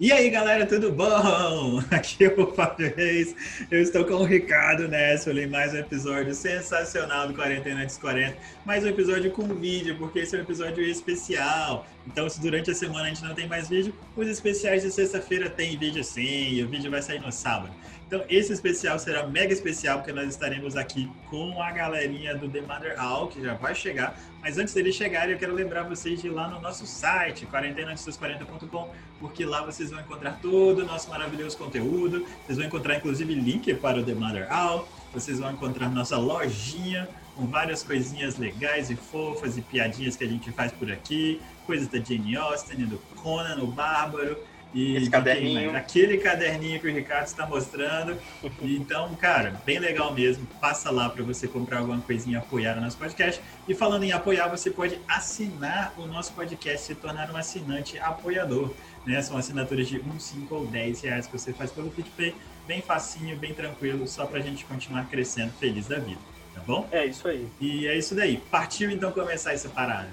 E aí, galera, tudo bom? Aqui é o Fábio Reis. Eu estou com o Ricardo Nessel em mais um episódio sensacional do Quarentena Antes 40. Mais um episódio com vídeo, porque esse é um episódio especial. Então, se durante a semana a gente não tem mais vídeo, os especiais de sexta-feira tem vídeo sim, e o vídeo vai sair no sábado. Então, esse especial será mega especial, porque nós estaremos aqui com a galerinha do The Mother All, que já vai chegar. Mas antes deles chegarem, eu quero lembrar vocês de ir lá no nosso site, quarentenaantes40.com, porque lá vocês vão encontrar todo o nosso maravilhoso conteúdo. Vocês vão encontrar, inclusive, link para o The Mother All. Vocês vão encontrar nossa lojinha com várias coisinhas legais e fofas e piadinhas que a gente faz por aqui. Coisas da Jane Austen, do Conan, o Bárbaro e Esse caderninho. aquele caderninho que o Ricardo está mostrando. Então, cara, bem legal mesmo. Passa lá para você comprar alguma coisinha e apoiar o nosso podcast. E falando em apoiar, você pode assinar o nosso podcast, se tornar um assinante apoiador. Né? São assinaturas de 1, 5 ou 10 reais que você faz pelo PicPay. Bem facinho, bem tranquilo, só para a gente continuar crescendo feliz da vida. Tá bom? É isso aí. E é isso daí. Partiu então começar essa parada.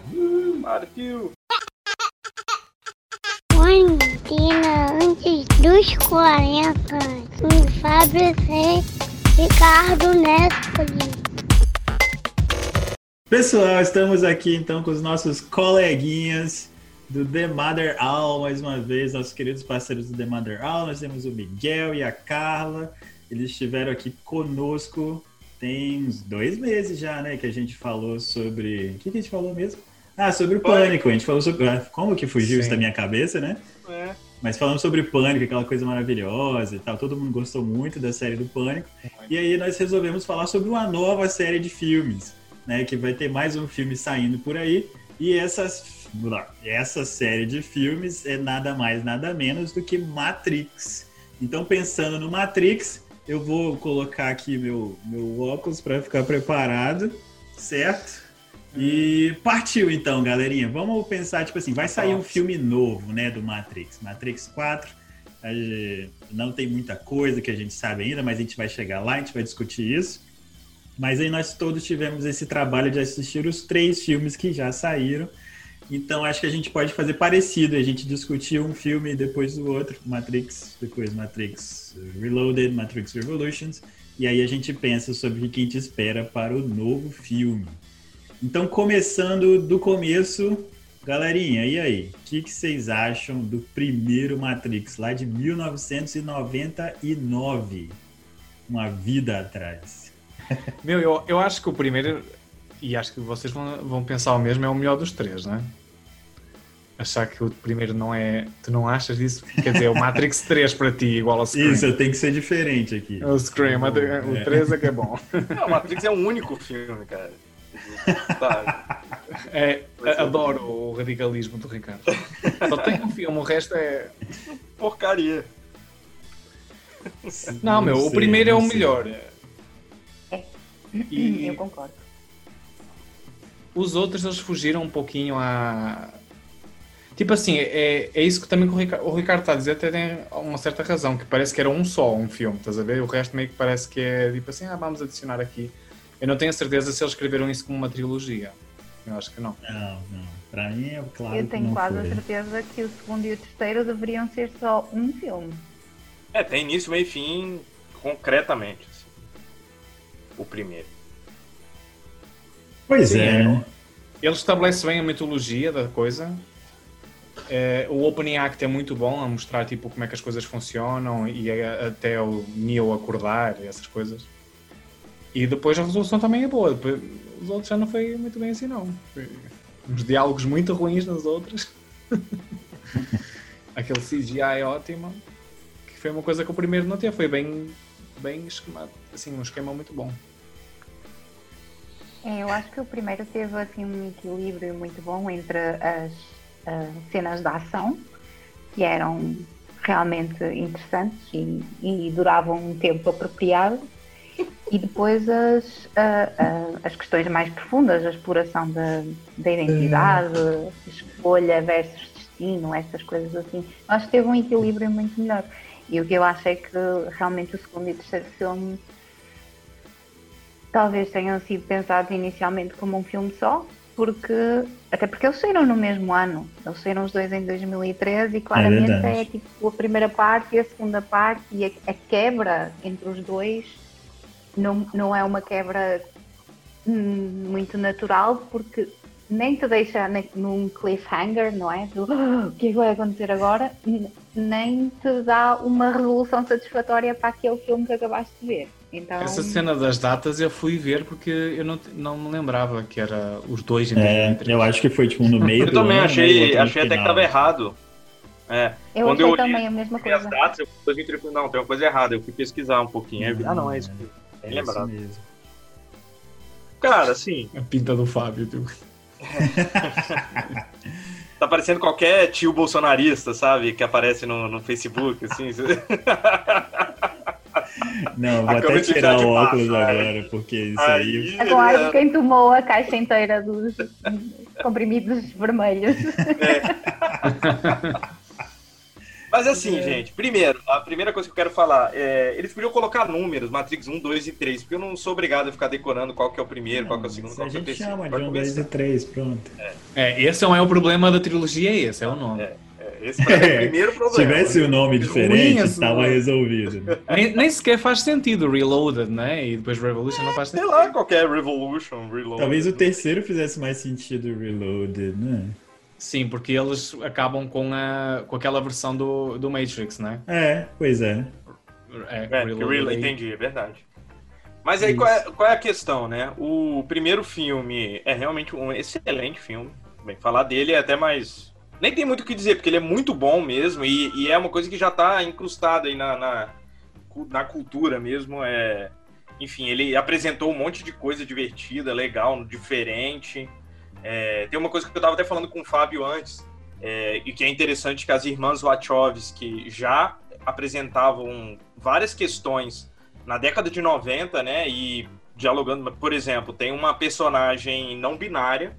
Partiu. Quarentena antes dos 40. Com Fábio Ricardo Nespoli. Pessoal, estamos aqui então com os nossos coleguinhas do The Mother All, mais uma vez, nossos queridos parceiros do The Mother All. Nós temos o Miguel e a Carla. Eles estiveram aqui conosco tem uns dois meses já, né? Que a gente falou sobre. O que, que a gente falou mesmo? Ah, sobre o pânico. A gente falou sobre. ah, Como que fugiu isso Sim. da minha cabeça, né? É. Mas falando sobre Pânico, aquela coisa maravilhosa e tal, todo mundo gostou muito da série do Pânico. E aí nós resolvemos falar sobre uma nova série de filmes, né? Que vai ter mais um filme saindo por aí. E essas, essa série de filmes é nada mais, nada menos do que Matrix. Então, pensando no Matrix, eu vou colocar aqui meu, meu óculos para ficar preparado, certo? E partiu então, galerinha. Vamos pensar, tipo assim, vai sair um filme novo, né, do Matrix. Matrix 4. A gente- Não tem muita coisa que a gente sabe ainda, mas a gente vai chegar lá, a gente vai discutir isso. Mas aí nós todos tivemos esse trabalho de assistir os três filmes que já saíram. Então acho que a gente pode fazer parecido, a gente discutir um filme depois do outro, Matrix, depois Matrix Reloaded, Matrix Revolutions, e aí a gente pensa sobre o que a gente espera para o novo filme. Então, começando do começo, galerinha, e aí? O que, que vocês acham do primeiro Matrix, lá de 1999? Uma vida atrás. Meu, eu, eu acho que o primeiro, e acho que vocês vão, vão pensar o mesmo, é o melhor dos três, não é? Achar que o primeiro não é. Tu não achas disso? Quer dizer, o Matrix 3 para ti, igual ao Scream. Isso, tem que ser diferente aqui. O Scream, o É. 3 é que é bom. Não, Matrix é um único filme, cara. Tá. É, adoro o radicalismo do Ricardo. Só tem um filme, o resto é. Porcaria. Não, meu, o primeiro é não o sei. melhor. E Eu concordo. os outros eles fugiram um pouquinho a. Tipo assim, é, é isso que também que o Ricardo, o Ricardo está a dizer, até tem uma certa razão, que parece que era um só um filme, estás a ver? O resto meio que parece que é tipo assim, ah, vamos adicionar aqui. Eu não tenho a certeza se eles escreveram isso como uma trilogia. Eu acho que não. Não, não. Pra mim é claro eu que tenho não quase foi. a certeza que o segundo e o terceiro deveriam ser só um filme. É, tem início, meio e fim, concretamente. assim. O primeiro. Pois Sim, é, é. né? Ele estabelece bem a mitologia da coisa. É, o opening act é muito bom a mostrar tipo como é que as coisas funcionam e a- até o Neo acordar e essas coisas. E depois a resolução também é boa. Depois, os outros já não foi muito bem assim não. Foi uns diálogos muito ruins nas outras. Aquele CGI ótimo. Que foi uma coisa que o primeiro não teve. Foi bem, bem. Assim, um esquema muito bom. É, eu acho que o primeiro teve assim um equilíbrio muito bom entre as, ah, cenas de ação, que eram realmente interessantes e, e duravam um tempo apropriado, e depois as, ah, ah, as questões mais profundas, a exploração da, da identidade, escolha versus destino, essas coisas assim. Eu Acho que teve um equilíbrio muito melhor. E o que eu acho é que realmente o segundo e terceiro filme talvez tenham sido pensados inicialmente como um filme só porque até porque eles saíram no mesmo ano. Eles saíram os dois em 2013 e claramente é, verdade. tipo a primeira parte e a segunda parte e a, a quebra entre os dois não, não é uma quebra hum, muito natural porque nem te deixa num cliffhanger, não é? Do, "Ah, o que é que vai acontecer agora? Nem te dá uma resolução satisfatória para aquele filme que acabaste de ver. Então, Essa cena das datas eu fui ver porque eu não, não me lembrava que era os dois em É, 2003. eu acho que foi tipo um no meio Eu do também ano, né, achei, achei até que final. tava errado. É, eu quando achei eu li- também a mesma vi as coisa. datas, eu fui não, tem uma coisa errada. Eu fui pesquisar um pouquinho. eu vi, ah, não, é isso. mesmo. Bem É isso lembrado. mesmo. Cara, assim, A pinta do Fábio, tá parecendo qualquer tio bolsonarista, sabe? Que aparece no, no Facebook, assim. Não, vou até tirar o óculos passa, agora, porque isso aí. Aí, Agora ele- quem tomou a caixa inteira dos comprimidos vermelhos. Mas assim, gente, primeiro, a primeira coisa que eu quero falar é. Eles podiam colocar números, Matrix 1, 2 e 3, porque eu não sou obrigado a ficar decorando qual que é o primeiro, qual que é o segundo, a qual que é o gente terceiro. chama de Vai um, dois começar. e três, pronto. É, esse não é o problema da trilogia, esse é o nome. É, esse ser o primeiro Se problema. tivesse um nome diferente, estava assim. resolvido. né? Nem, nem sequer faz sentido Reloaded, né? E depois Revolution não faz Sei sentido. lá, qualquer Revolution, Reload. Talvez o terceiro fizesse mais sentido Reloaded, né? Sim, porque eles acabam com, a, com aquela versão do, do Matrix, né? É, pois é. É, É, Reloaded entendi, é verdade. Mas aí qual é, qual é a questão, né? O primeiro filme é realmente um excelente filme. Bem, falar dele é até mais. Nem tem muito o que dizer, porque ele é muito bom mesmo, e, e é uma coisa que já tá incrustada aí na, na, na cultura mesmo. É... Enfim, ele apresentou um monte de coisa divertida, legal, diferente. É, tem uma coisa que eu tava até falando com o Fábio antes, é, e que é interessante que as irmãs Wachowski já apresentavam várias questões na década de 90, né? E dialogando, por exemplo, tem uma personagem não binária,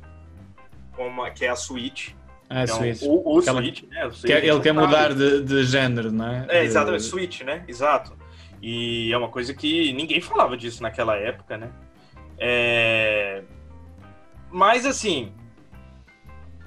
como a- que é a Switch. É, Então, Switch. O, o Aquela- Switch, né? o Switch, Quer- ele quer mudar de, de género, né? É, De- exatamente, Switch, né? Exato. E é uma coisa que ninguém falava disso naquela época, né? É... Mas assim.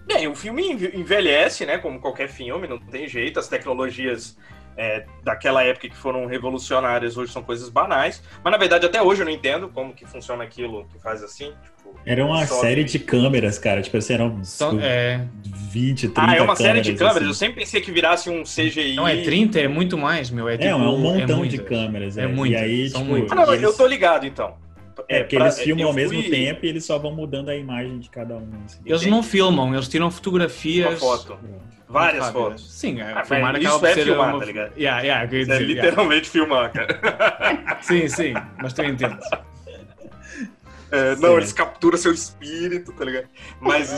Bem, o filme enve- envelhece, né? Como qualquer filme, não tem jeito. As tecnologias é, daquela época que foram revolucionárias hoje são coisas banais. Mas na verdade, até hoje eu não entendo como que funciona aquilo que faz assim. Tipo, Era uma série de câmeras, cara. Tipo assim, eram São- tipo, é, 20, 30 Ah, é uma série de câmeras. assim. Eu sempre pensei que virasse um CGI. não é 30, é muito mais, meu. É, É, tipo, é um montão muitas. de câmeras. É É, muitas, E aí, são tipo. Ah, não, eles- eu tô ligado então. É, porque pra- eles filmam ao mesmo fui- tempo e eles só vão mudando a imagem de cada um. assim. Eles não filmam, eles tiram fotografias. Uma foto. Pronto. Várias rápidas. fotos. Sim, é, Ah, filmar acaba isso é ser filmar, uma... tá ligado? Yeah, yeah, Isso é dizer, yeah. literalmente filmar, cara. Sim, sim, mas tu entendes. É, Sim. não, eles capturam seu espírito, tá ligado? Mas.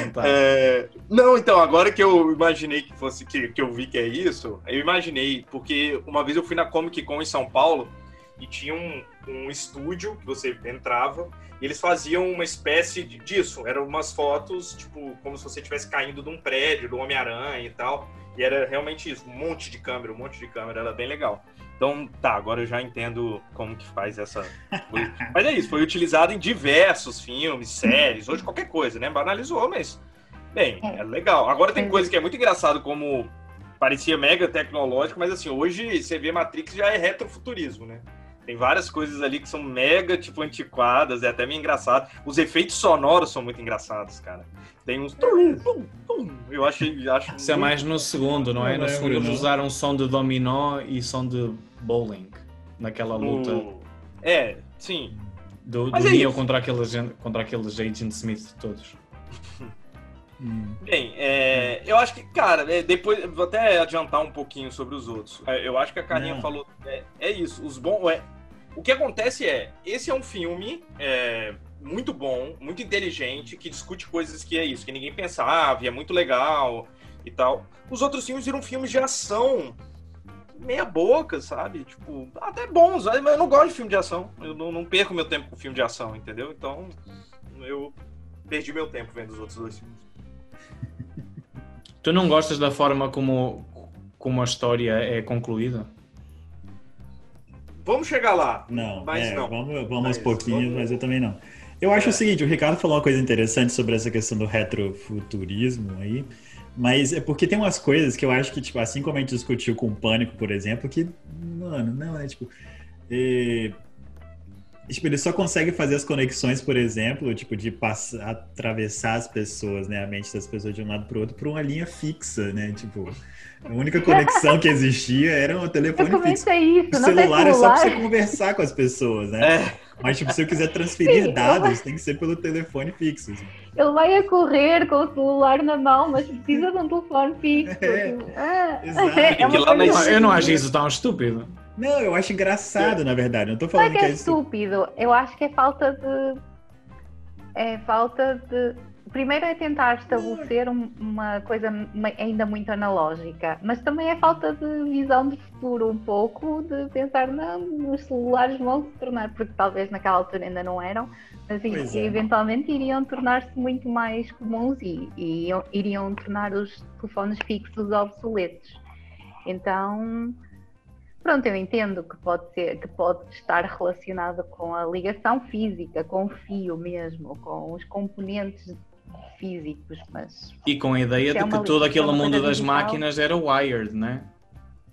Então tá. é, Não, então, agora que eu imaginei que fosse, que, que eu vi que é isso, eu imaginei, porque uma vez eu fui na Comic Con em São Paulo e tinha um, um estúdio que você entrava e eles faziam uma espécie de, disso. Eram umas fotos, tipo, como se você estivesse caindo de um prédio, do Homem-Aranha e tal. E era realmente isso, um monte de câmera, um monte de câmera, era bem legal. Então, tá, agora eu já entendo como que faz essa coisa. Mas é isso, foi utilizado em diversos filmes, séries, hoje qualquer coisa, né? Banalizou, mas, bem, É. é legal. Agora tem Mas- coisa que é muito engraçado, como parecia mega tecnológico, mas assim, hoje você vê Matrix já é retrofuturismo, né? Tem várias coisas ali que são mega, tipo, antiquadas, é até meio engraçado. Os efeitos sonoros são muito engraçados, cara. Tem uns... Eu achei... Acho Isso é muito- mais no segundo, não é? No segundo eles usaram som de dominó e som de bowling. Naquela luta no- É, sim. do, do é Neo contra aqueles, contra aqueles Agent Smith todos. Hum. Bem, é, eu acho que, cara, é, depois vou até adiantar um pouquinho sobre os outros. É, eu acho que a Carinha falou. É, é isso. Os bons. O que acontece é, esse é um filme é, muito bom, muito inteligente, que discute coisas que é isso, que ninguém pensava, e é muito legal e tal. Os outros filmes viram filmes de ação meia boca, sabe? Tipo, até bons, mas eu não gosto de filme de ação. Eu não, não perco meu tempo com filme de ação, entendeu? Então, eu perdi meu tempo vendo os outros dois filmes. Tu não gostas da forma como, como a história é concluída? Vamos chegar lá. Não, mas é, não. vamos, vamos aos Mas pouquinhos, vamos- mas eu também não. Eu acho é. o seguinte, o Ricardo falou uma coisa interessante sobre essa questão do retrofuturismo aí, mas é porque tem umas coisas que eu acho que, tipo, assim como a gente discutiu com o Pânico, por exemplo, que, mano, não, é tipo... É... Tipo, ele só consegue fazer as conexões, por exemplo, tipo, de passar, atravessar as pessoas, né, a mente das pessoas de um lado para o outro, por uma linha fixa, né? Tipo, a única conexão que existia era o telefone eu fixo. Isso, o celular, é só para você conversar com as pessoas, né? É. Mas, tipo, se eu quiser transferir Sim, dados, tem que ser pelo telefone fixo. Assim. Ele vai a correr com o celular na mão, mas precisa de um telefone fixo. É, tipo, ah. Exato. É eu não acho isso tão estúpido. Não, eu acho engraçado, na verdade. Não tô falando não é que é, estúpido. Eu acho que é falta de. É falta de. Primeiro é tentar estabelecer uma coisa ainda muito analógica, mas também é falta de visão de futuro um pouco, de pensar, não, os celulares vão se tornar, porque talvez naquela altura ainda não eram, mas é. eventualmente iriam tornar-se muito mais comuns e, e iriam tornar os telefones fixos obsoletos. Então, Pronto, eu entendo que pode ser, que pode estar relacionada com a ligação física, com o fio mesmo, com os componentes físicos, mas e com a ideia de é que todo aquele mundo das digital. máquinas era wired, né?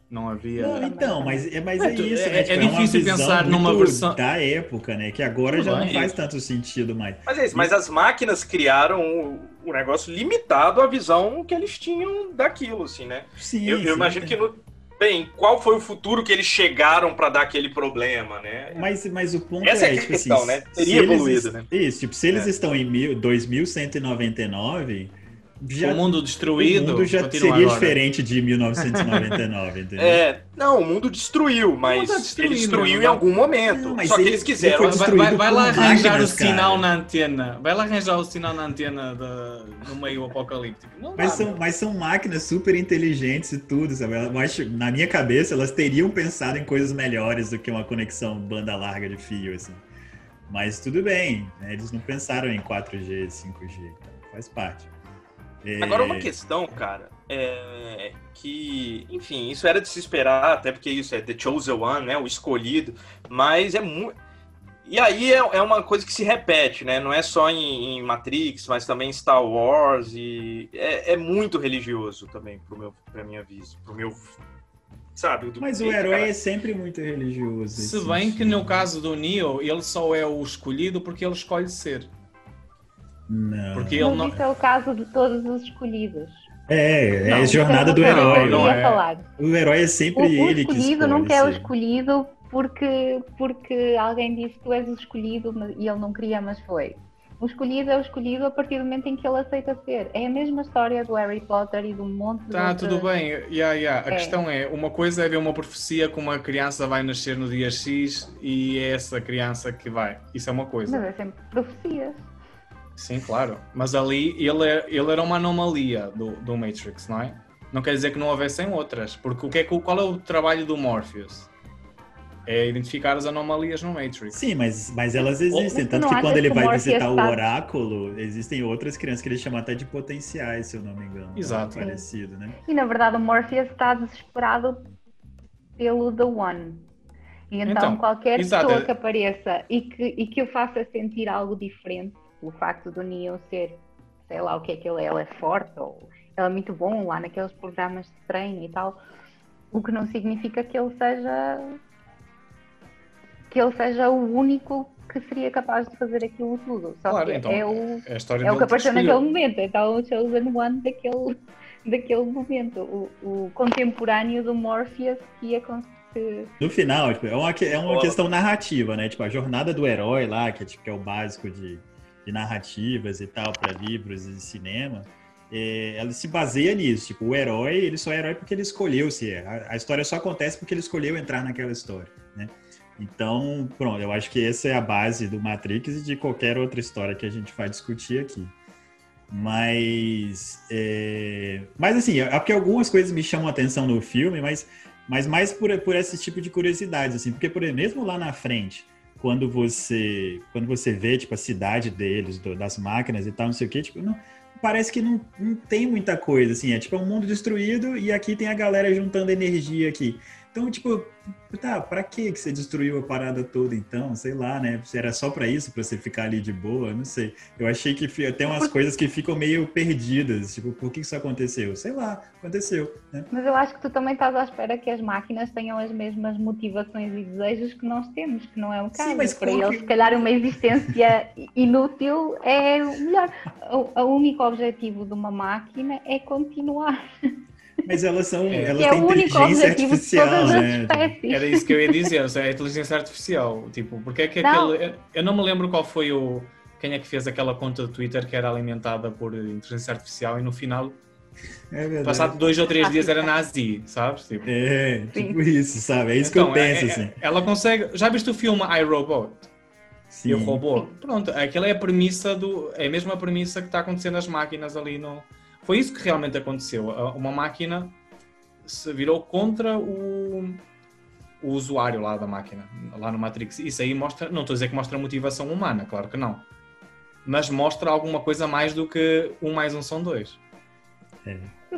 Não havia. Não, então, mas, é, mas é, isso. É, né? é, tipo, é difícil pensar numa versão da época, né? Que agora já não faz tanto sentido mais. Mas é isso, mas as máquinas criaram o, o negócio limitado à visão que eles tinham daquilo, assim, né? Sim, eu, eu sim, imagino que no, Bem, qual foi o futuro que eles chegaram para dar aquele problema, né? Mas, mas o ponto Essa é, é tipo questão, assim, né? Teria evoluído, né? Isso, tipo, se eles é. estão em mil, 2199, já, o mundo destruído. O mundo já seria agora. diferente de 1999, entendeu? É, não, o mundo destruiu, mas mundo tá ele destruiu em algum momento. Não, só que eles quiseram. Vai, vai, vai lá arranjar o sinal cara. na antena. Vai lá arranjar o sinal na antena de, no meio apocalíptico. Não mas, são, mas são máquinas super inteligentes e tudo, sabe? Mas, na minha cabeça, elas teriam pensado em coisas melhores do que uma conexão banda larga de fio, assim. Mas tudo bem, né? eles não pensaram em 4G, 5G, então faz parte. É... Agora, uma questão, cara, é que, enfim, isso era de se esperar, até porque isso é The Chosen One, né? O escolhido, mas é muito. E aí é, é, uma coisa que se repete, né? Não é só em, em Matrix, mas também em Star Wars e é, é, muito religioso também pro meu, pra minha vista, pro meu sabe? Mas o herói cara. é sempre muito religioso. Se bem que no caso do Neo, ele só é o escolhido porque ele escolhe ser. Não. Porque ele não... isso é o caso de todos os escolhidos. É, é a jornada do herói. Não, não é. O herói é sempre o, o ele que escolhe. O escolhido nunca é o escolhido porque, porque alguém disse tu és o escolhido e ele não queria, mas foi. O escolhido é o escolhido a partir do momento em que ele aceita ser. É a mesma história do Harry Potter e um monte de. Tá, tudo bem. Yeah, yeah. A é. questão é: uma coisa é ver uma profecia que uma criança vai nascer no dia X e é essa criança que vai. Isso é uma coisa. Mas é sempre profecias. Sim, claro. Mas ali ele, é, ele era uma anomalia do, do Matrix, não é? Não quer dizer que não houvessem outras. Porque o que é, qual é o trabalho do Morpheus? É identificar as anomalias no Matrix. Sim, mas, mas elas existem. Tanto que quando ele vai visitar o oráculo, existem outras crianças que ele chama até de potenciais, se eu não me engano. Exato. Parecido, né? E na verdade o Morpheus está desesperado pelo The One. E então, então qualquer exato. pessoa que apareça e que, e que o faça sentir algo diferente o facto do Neo ser, sei lá o que é que ele é, ele é forte ou ele é muito bom lá naqueles programas de treino e tal, o que não significa que ele seja que ele seja o único que seria capaz de fazer aquilo tudo. Só claro, que então, é o, é, o que apareceu naquele momento, então o Chosen One daquele, daquele momento, o, o contemporâneo do Morpheus que ia conseguir no final, tipo, é uma, é uma questão narrativa, né? Tipo, a jornada do herói lá, que é, tipo, que é o básico de, de narrativas e tal para livros e cinema, é, ela se baseia nisso. Tipo, o herói, ele só é herói porque ele escolheu ser. A, a, história só acontece porque ele escolheu entrar naquela história, né? Então, pronto, eu acho que essa é a base do Matrix e de qualquer outra história que a gente vai discutir aqui. Mas, é... mas assim, é porque algumas coisas me chamam a atenção no filme, mas, mas mais por, por esse tipo de curiosidade, assim, porque por mesmo lá na frente, quando você quando você vê tipo a cidade deles, do, das máquinas e tal, não sei o que, tipo, não, parece que não, não tem muita coisa assim, é tipo é um mundo destruído e aqui tem a galera juntando energia aqui. Então, tipo, tá, pra que você destruiu a parada toda então? Sei lá, né? Se era só pra isso, pra você ficar ali de boa, não sei. Eu achei que tem umas coisas que ficam meio perdidas. Tipo, por que isso aconteceu? Sei lá, aconteceu, né? Mas eu acho que tu também estás à espera que as máquinas tenham as mesmas motivações e desejos que nós temos, que não é o caso. mas Para eles, que- se calhar, uma existência inútil é o melhor. O, o único objetivo de uma máquina é continuar. Mas elas são, É. elas é têm o único inteligência artificial, todas as né? espécies. Era isso que eu ia dizer, seja, a inteligência artificial. Tipo, porque é que Não. aquele. eu- não me lembro qual foi o. Quem é que fez aquela conta de Twitter que era alimentada por inteligência artificial e no final, É passado dois ou três dias, era nazi, sabes? Tipo, É, Sim. tipo isso, sabe? É isso então, que eu penso, é- é- assim. Ela consegue. Já viste o filme iRobot? Sim. E o robô? Pronto, aquela é a premissa do. É a mesma premissa que está acontecendo nas máquinas ali no. Foi isso que realmente aconteceu. Uma máquina se virou contra o, o usuário lá da máquina, lá no Matrix. Isso aí mostra. Não estou a dizer que mostra motivação humana, claro que não. Mas mostra alguma coisa mais do que um mais um são dois. É.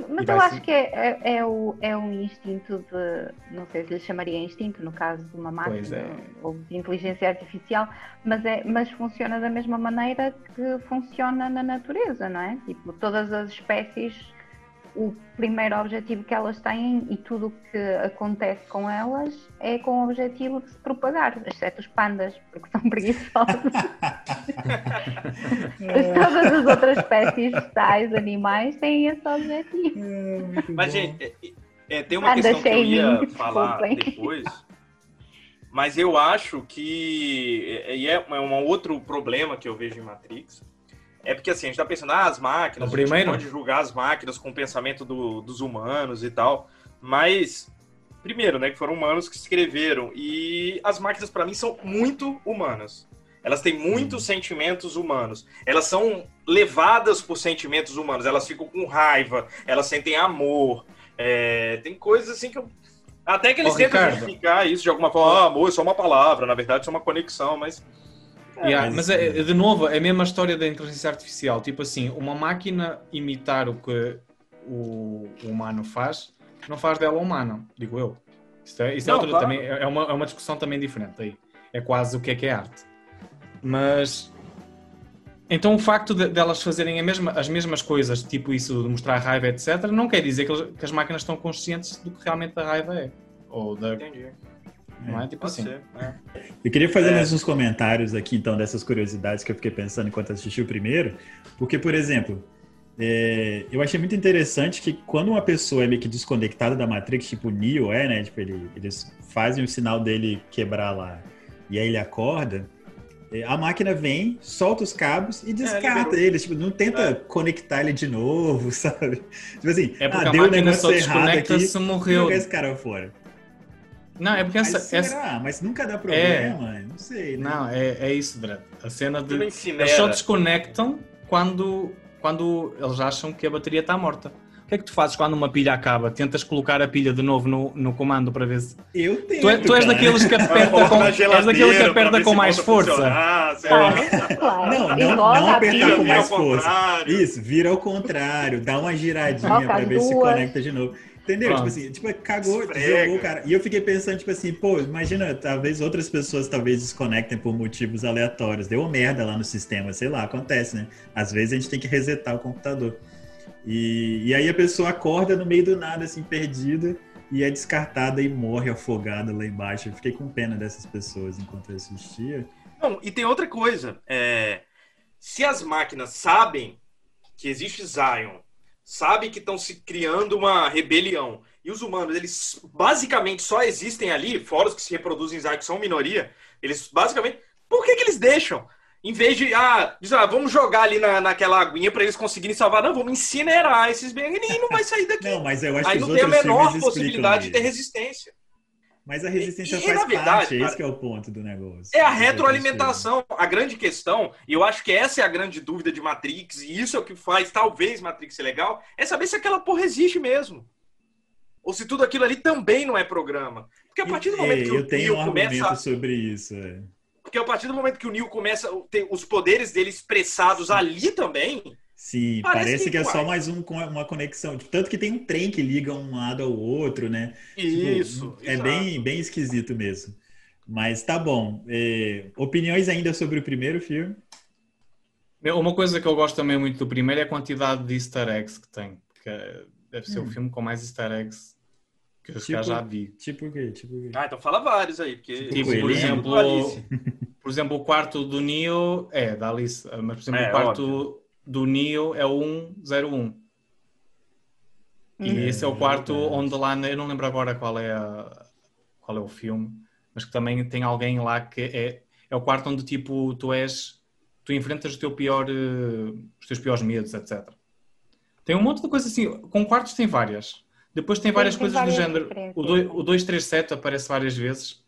Mas eu acho que é, é, é o, é um instinto de. Não sei se lhe chamaria instinto, no caso de uma máquina é. ou de inteligência artificial, mas, é, mas funciona da mesma maneira que funciona na natureza, não é? Tipo, todas as espécies, o primeiro objetivo que elas têm e tudo o que acontece com elas é com o objetivo de se propagar, exceto os pandas, porque são preguiçosos. Mas todas as outras espécies vegetais, animais, têm esse objetivo. É, Mas, gente, é- é, tem uma questão que eu ia falar desculpem. depois. Mas eu acho que. E é um outro problema que eu vejo em Matrix. É porque assim, a gente tá pensando, ah, as máquinas, O a gente primeiro? pode julgar as máquinas com o pensamento do- dos humanos e tal. Mas, primeiro, né, que foram humanos que escreveram. E as máquinas, para mim, são muito humanas. Elas têm muitos sentimentos humanos. Elas são levadas por sentimentos humanos. Elas ficam com raiva, elas sentem amor. É, tem coisas assim que eu. Até que eles Ô, tentam Ricardo. justificar isso de alguma forma. Ah, amor é só uma palavra, na verdade, é uma conexão, mas. Yeah, mas- mas, é, é, de novo, é a mesma história da inteligência artificial. Tipo assim, uma máquina imitar o que o, o humano faz, não faz dela humana, digo eu. Isso é, é, Não, outra, claro. também, é, uma, é uma discussão também diferente aí. É quase o que é que é arte. Mas. Então o facto de, delas fazerem mesma- as mesmas coisas, tipo isso de mostrar raiva, etc., não quer dizer que, eles- que as máquinas estão conscientes do que realmente a raiva é. Ou da. Entendi. Não é? Tipo Pode assim. ser. é. Eu queria fazer É. mais uns comentários aqui, então, dessas curiosidades que eu fiquei pensando enquanto assisti o primeiro. Porque, por exemplo, é, eu achei muito interessante que quando uma pessoa é meio que desconectada da Matrix, tipo o Neo é, né? Tipo, ele- eles fazem o sinal dele quebrar lá e aí ele acorda. é, A máquina vem, solta os cabos e descarta liberou. ele. Tipo, não tenta É. conectar ele de novo, sabe? Tipo assim, É porque ah, a deu um máquina só negócio errado desconecta aqui, morreu. jogar esse cara fora. Não, é porque Mas essa, essa, será? Mas nunca dá problema? Não sei, né? Não, é, é isso, Dredd. A cena de. Eles só desconectam quando, quando eles acham que a bateria está morta. O que é que tu fazes quando uma pilha acaba? Tentas colocar a pilha de novo no, no comando para ver se. Eu tenho. Tu, é- tu és daqueles que aperta com, és daqueles que aperta com mais força. funcionar, sei Claro. Não, não, não apertar com mais força. Isso, vira ao contrário, dá uma giradinha as ver se conecta de novo. Entendeu? Pronto. Tipo assim, tipo, cagou, Esfrega. jogou, cara. E eu fiquei pensando, tipo assim, pô, imagina, talvez outras pessoas talvez desconectem por motivos aleatórios. Deu merda lá no sistema, sei lá, acontece, né? Às vezes a gente tem que resetar o computador. E, e aí a pessoa acorda no meio do nada, assim, perdida, e é descartada e morre afogada lá embaixo. Eu fiquei com pena dessas pessoas enquanto eu assistia. Não, e tem outra coisa. é, se as máquinas sabem que existe Zion, sabem que estão se criando uma rebelião, e os humanos, eles basicamente só existem ali, fora os que se reproduzem em que são minoria, eles basicamente. Por que, que eles deixam? Em vez de, ah, diz, ah, vamos jogar ali na, naquela aguinha para eles conseguirem salvar, não, vamos incinerar esses bem e não vai sair daqui. Não, mas eu acho Aí que não tem a menor possibilidade de ter resistência. Mas a resistência E- e, faz verdade, parte, é cara, esse que é o ponto do negócio. É a retroalimentação. A grande questão, e eu acho que essa é a grande dúvida de Matrix, e isso é o que faz talvez Matrix ser legal, é saber se aquela porra existe mesmo. Ou se tudo aquilo ali também não é programa. Porque a partir do momento É, que eu o tenho Neo um argumento começa. sobre isso. é. Porque a partir do momento que o Neo começa a ter os poderes dele expressados ali também, Sim, Parece parece, que que, é só mais um, com uma conexão. Tipo, Tanto que tem um trem que liga um lado ao outro, né? Tipo, Isso. é exato. bem, bem esquisito mesmo. Mas tá bom. É, opiniões ainda sobre o primeiro filme? Uma coisa que eu gosto também muito do primeiro é a quantidade de easter eggs que tem. Porque é- deve ser o filme com mais easter eggs que eu Tipo- já vi. Tipo o quê? Tipo o quê? Ah, então fala vários aí, porque... Tipo, por ele- exemplo, por exemplo, o quarto do Neo é da Alice, mas por exemplo, É, o quarto do Neo é o 101. E Hum. esse é o quarto onde lá, eu não lembro agora qual é, a- qual é o filme, mas que também tem alguém lá que é, é o quarto onde tipo tu és, tu enfrentas o teu pior, eh, os teus piores medos, etc. Tem um monte de coisas assim, com quartos tem várias. Depois tem várias tem coisas várias do género. o 237 aparece várias vezes,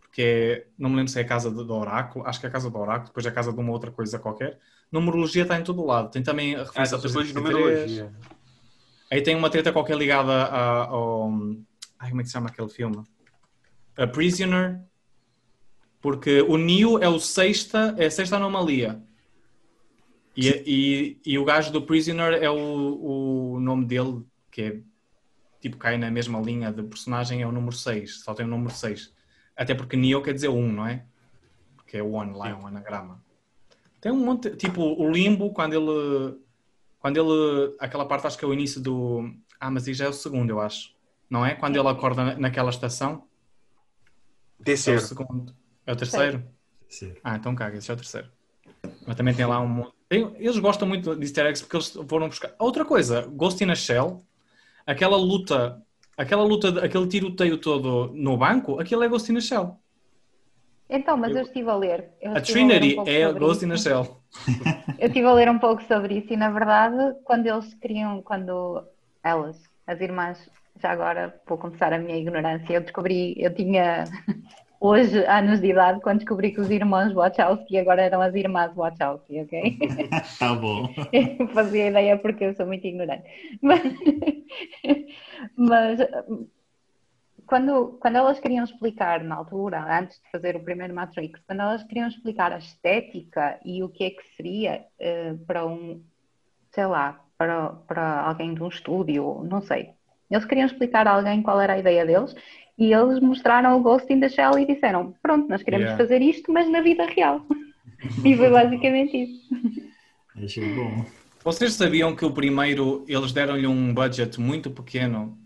porque é, não me lembro se é a casa do, do Oráculo, acho que é a casa do Oráculo, depois é a casa de uma outra coisa qualquer. Numerologia está em todo lado. Tem também a Ah, referência essa ao coisa de 333. numerologia. Aí tem uma treta qualquer ligada a- ao. Ai, como é que se chama aquele filme? A Prisoner. Porque o Neo é o sexta, é a sexta anomalia. E, e, e o gajo do Prisoner é o, o nome dele, que é tipo cai na mesma linha de personagem, é o número 6. Só tem o número 6. Até porque Neo quer dizer 1, não é? Porque é o one lá, é um anagrama. Tem um monte. Tipo, o limbo, quando ele. Quando ele. Aquela parte acho que é o início do. Ah, mas isso já é o segundo, eu acho. Não é? Quando ele acorda na- naquela estação. É o Terceiro. segundo. É o terceiro? Terceiro. Ah, então caga, esse é o terceiro. Mas também tem lá um monte. Eles gostam muito de easter eggs porque eles foram buscar. Outra coisa, Ghost in a Shell, aquela luta, aquela luta, aquele tiroteio todo no banco, aquilo é Ghost in a Shell. Então, mas Eu- eu, estive a ler. A estive a ler um Trinity é Ghost in a. Shell. Eu estive a ler um pouco sobre isso e, na verdade, quando eles queriam, quando elas, as irmãs, já agora vou confessar a minha ignorância, eu descobri, eu tinha hoje anos de idade quando descobri que os irmãos Wachowski agora eram as irmãs Wachowski, ok? Tá bom. Eu fazia ideia porque eu sou muito ignorante. Mas, mas, quando, quando elas queriam explicar na altura, antes de fazer o primeiro Matrix, quando elas queriam explicar a estética e o que é que seria eh, para um, sei lá, para, para alguém de um estúdio, não sei. Eles queriam explicar a alguém qual era a ideia deles e eles mostraram o Ghost in the Shell e disseram: Pronto, nós queremos Yeah. fazer isto, mas na vida real. e foi basicamente isso. Achei bom. Vocês sabiam que o primeiro, eles deram-lhe um budget muito pequeno,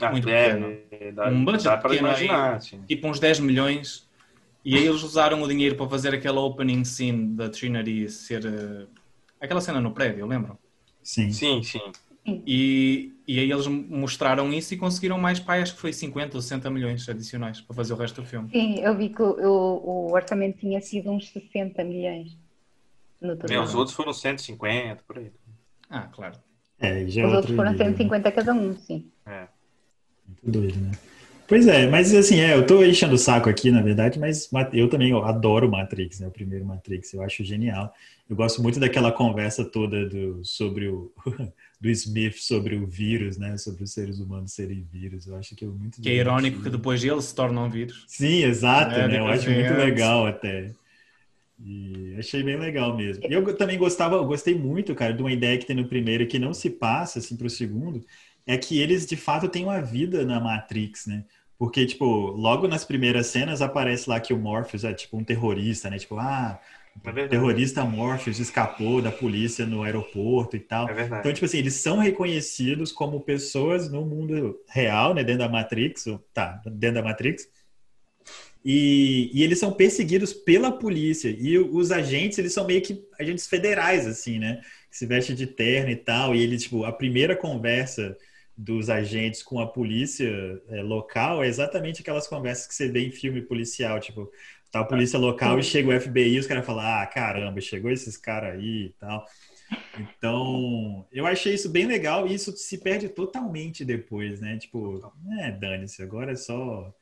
Ah, Muito é, pequeno. é, dá, Um budget dá para pequeno aí. imaginar, assim. tipo uns 10 milhões, e aí eles usaram o dinheiro para fazer aquela opening scene da Trinity ser. eh, aquela cena no prédio, lembram? Sim. Sim, sim. E, e aí eles mostraram isso e conseguiram mais, pá, acho que foi 50 ou 60 milhões adicionais para fazer o resto do filme. Sim, eu vi que o, o- orçamento tinha sido uns 60 milhões no total. os outros foram 150, por aí. Ah, claro. É, já é Os outros outro foram nível, né? 150 cada um, sim. É. Doido, né? Pois é, mas assim, é, eu tô enchendo o saco aqui, na verdade, mas ma- eu também eu adoro Matrix, né? O primeiro Matrix, eu acho genial. Eu gosto muito daquela conversa toda do, sobre o do Smith sobre o vírus, né? Sobre os seres humanos serem vírus. Eu acho que é muito Que é irónico que depois ele se torna um vírus. Sim, exato, É, né? Eu acho muito antes. legal até. E achei bem legal mesmo. E eu também gostava, eu gostei muito, cara, de uma ideia que tem no primeiro que não se passa assim para o segundo, é que eles de fato têm uma vida na Matrix, né? Porque, tipo, logo nas primeiras cenas aparece lá que o Morpheus é tipo um terrorista, né? Tipo, ah, É terrorista Morpheus escapou da polícia no aeroporto e tal. É. Então, tipo assim, eles são reconhecidos como pessoas no mundo real, né? Dentro da Matrix, ou- tá, dentro da Matrix. E, e eles são perseguidos pela polícia. E os agentes, eles são meio que agentes federais, assim, né? Que se vestem de terno e tal. E eles, tipo, a primeira conversa dos agentes com a polícia é, local é exatamente aquelas conversas que você vê em filme policial, tipo, tá a polícia local e chega o FBI e os caras falam, ah, caramba, chegou esses caras aí e tal. Então, eu achei isso bem legal e isso se perde totalmente depois, né? Tipo, é, dane-se, agora é só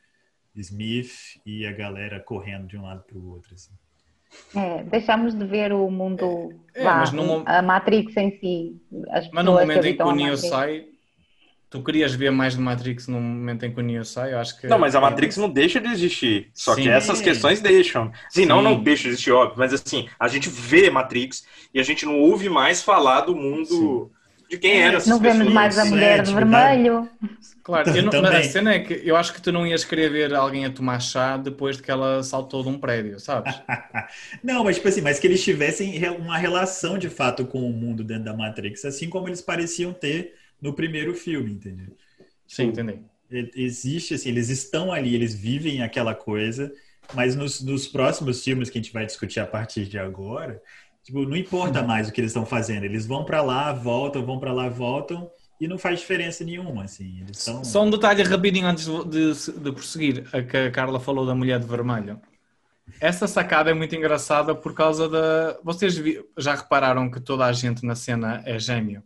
Smith e a galera correndo de um lado para o outro, assim. É, deixamos de ver o mundo É, lá, mas no a Matrix em si. As Mas no momento em que o Neo sai, tu querias ver mais de Matrix no momento em que o Neo sai, eu acho que... Não, mas a Matrix não deixa de existir. Só Sim. que essas questões deixam. Sim, não, Sim. não deixa de existir, óbvio. Mas assim, a gente vê Matrix e a gente não ouve mais falar do mundo de quem era essas Não vemos mais a Sim, mulher é, de vermelho. Claro, eu não- mas a cena é que eu acho que tu não ias querer ver alguém a tomar chá depois de que ela saltou de um prédio, sabes? Não, mas tipo assim, mas que eles tivessem uma relação de fato com o mundo dentro da Matrix, assim como eles pareciam ter no primeiro filme, entendeu? Sim, entendi. E- Existe assim, eles estão ali, eles vivem aquela coisa, mas nos, nos próximos filmes que a gente vai discutir a partir de agora, tipo, não importa mais o que eles estão fazendo, eles vão pra lá, voltam, vão pra lá, voltam e não faz diferença nenhuma, assim, eles estão Só um detalhe rapidinho antes de, de, de prosseguir, a que a Carla falou da mulher de vermelho. Essa sacada é muito engraçada por causa da. Vocês já repararam que toda a gente na cena é gêmeo?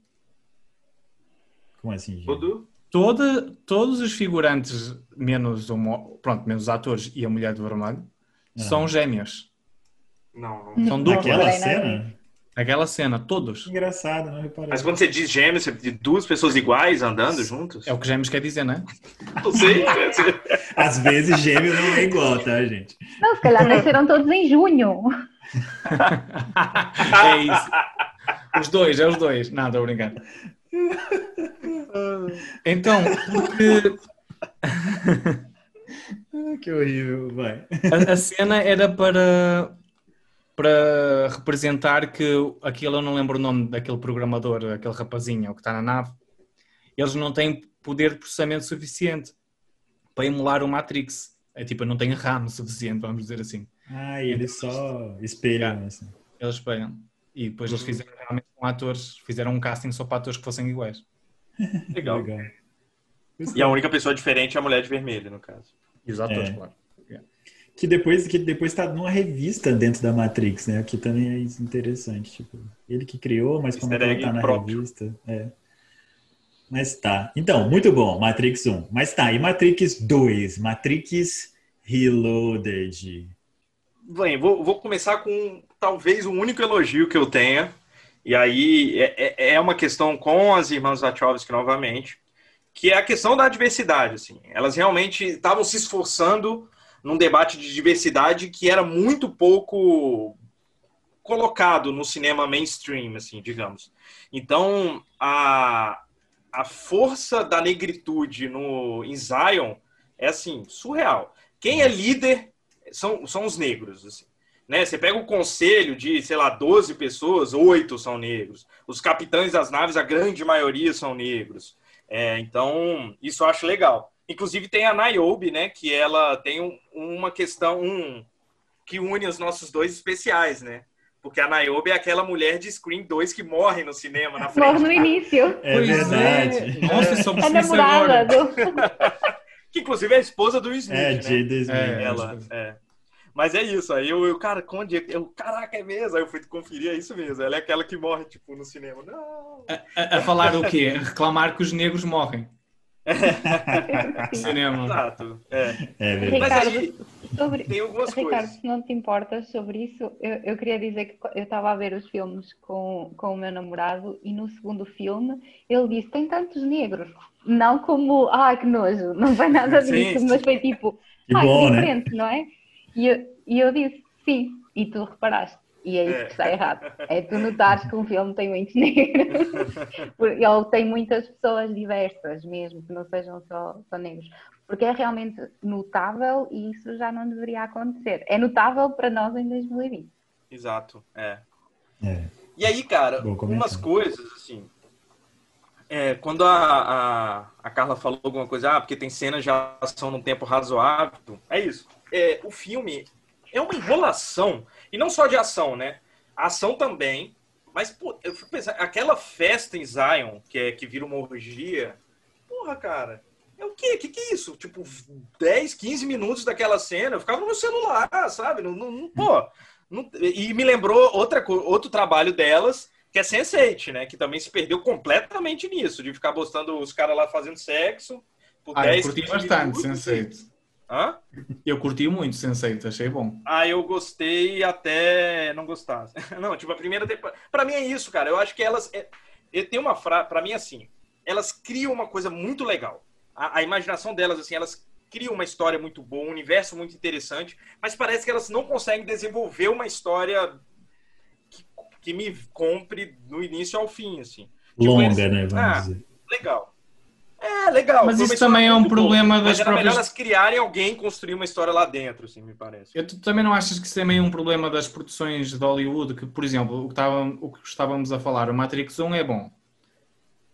Como assim, gente? Tudo? Toda, todos os figurantes, menos, o, mo- pronto, menos os atores e a mulher de vermelho, são gêmeos. Não, não. São duplas. Não. cena? Aquela cena, todos. Engraçado, não reparei. Mas quando você diz gêmeos, você diz duas pessoas iguais andando juntos? É o que gêmeos quer dizer, não é? Não sei. Às vezes gêmeo não é igual, tá, gente? Não, se calhar nasceram todos em junho. é isso. Os dois, é os dois. Não, estou a brincar. Então, porque Ah, que horrível, vai. a, a cena era para, para representar que aquele, eu não lembro o nome daquele programador, aquele rapazinho, que está na nave, eles não têm poder de processamento suficiente para emular o Matrix. É tipo, não tem RAM suficiente, vamos dizer assim. Ah, e eles só espelham, assim. Eles espelham. E depois eles fizeram realmente com atores, fizeram um casting só para atores que fossem iguais. Legal. Legal. E a única pessoa diferente é a mulher de vermelho, no caso. E os atores, É. claro. Que depois, que depois tá numa revista dentro da Matrix, né? Que também é interessante. Tipo, ele que criou, mas como é ela tá na próprio. revista? É. Mas tá. Então, muito bom, Matrix 1. Mas tá, e Matrix 2? Matrix Reloaded. Bem, vou, vou começar com talvez o único elogio que eu tenha. E aí é, é- é uma questão com as irmãs Wachowski novamente, que é a questão da diversidade. Assim. Elas realmente estavam se esforçando num debate de diversidade que era muito pouco colocado no cinema mainstream, assim, digamos. Então, a, a força da negritude no, em Zion é, assim, surreal. Quem é líder são, são os negros, assim. Né? Você pega o conselho de, sei lá, 12 pessoas, oito são negros. Os capitães das naves, a grande maioria são negros. É, então, isso eu acho legal. Inclusive tem a Niobe, né? Que ela tem um- uma questão um, que une os nossos dois especiais, né? Porque a Niobe é aquela mulher de Scream 2 que morre no cinema, na frente. Logo no início. É Pois verdade. é. Nossa, percebi isso namorada. Que inclusive é a esposa do Smith, É, né? Jada Smith. É, Ela, é. Mas é isso, aí eu, eu cara, onde é que- eu, caraca, é mesmo? Aí eu fui conferir, é isso mesmo. Ela é aquela que morre, tipo, no cinema. Não! A, a falar o quê? A reclamar que os negros morrem. Cinema. Exato. É. É verdade. Mas Ricardo, aí sobre, tem algumas Ricardo, coisas. se não te importas sobre isso, eu, eu queria dizer que eu estava a ver os filmes com, com o meu namorado e no segundo filme ele disse: tem tantos negros. Não como, ah, que nojo, não foi nada Sim, disso, sim. mas foi tipo, Que ah, bom, que né? diferente, não é? E eu, e eu disse: sim, e tu reparaste. E é isso É. que está errado. É tu notares que um filme tem muitos negros. Ele tem muitas pessoas diversas mesmo, que não sejam só, só negros. Porque é realmente notável e isso já não deveria acontecer. É notável para nós em 2020. Exato, é. É. E aí, cara, umas coisas, assim. É, quando a, a, a Carla falou alguma coisa, ah, porque tem cenas de ação num tempo razoável, é isso. É, o filme é uma enrolação, e não só de ação, né? A ação também, mas, pô, eu fico pensando, aquela festa em Zion, que, é, que vira uma orgia, porra, cara, é o quê? O que, que é isso? Tipo, 10, 15 minutos daquela cena, eu ficava no meu celular, sabe? Não, não, não- pô, não- e me lembrou outra, outro trabalho delas, que é Sense8, né? Que também se perdeu completamente nisso, de ficar postando os caras lá fazendo sexo por Ah, eu 10, curti 15 bastante minutos. Sense8. Hã? Eu curti muito Sense8, achei bom. Ah, eu gostei até não gostar. Não, tipo, a primeira temporada. Pra mim é isso, cara. Eu acho que elas. É... eu tenho uma frase. Pra mim, assim. elas criam uma coisa muito legal. A, a imaginação delas, assim, elas criam uma história muito boa, um universo muito interessante, mas parece que elas não conseguem desenvolver uma história que, me compre do início ao fim, assim. Tipo, Longa, eles, né? Vamos ah, dizer. Legal. É, legal. Mas isso também é um problema boa. das mas próprias... elas criarem alguém construir uma história lá dentro, assim, me parece. Eu, tu também não achas que isso é meio um problema das produções de Hollywood? Que, por exemplo, o que, estávamos, o que estávamos a falar, o Matrix 1 é bom.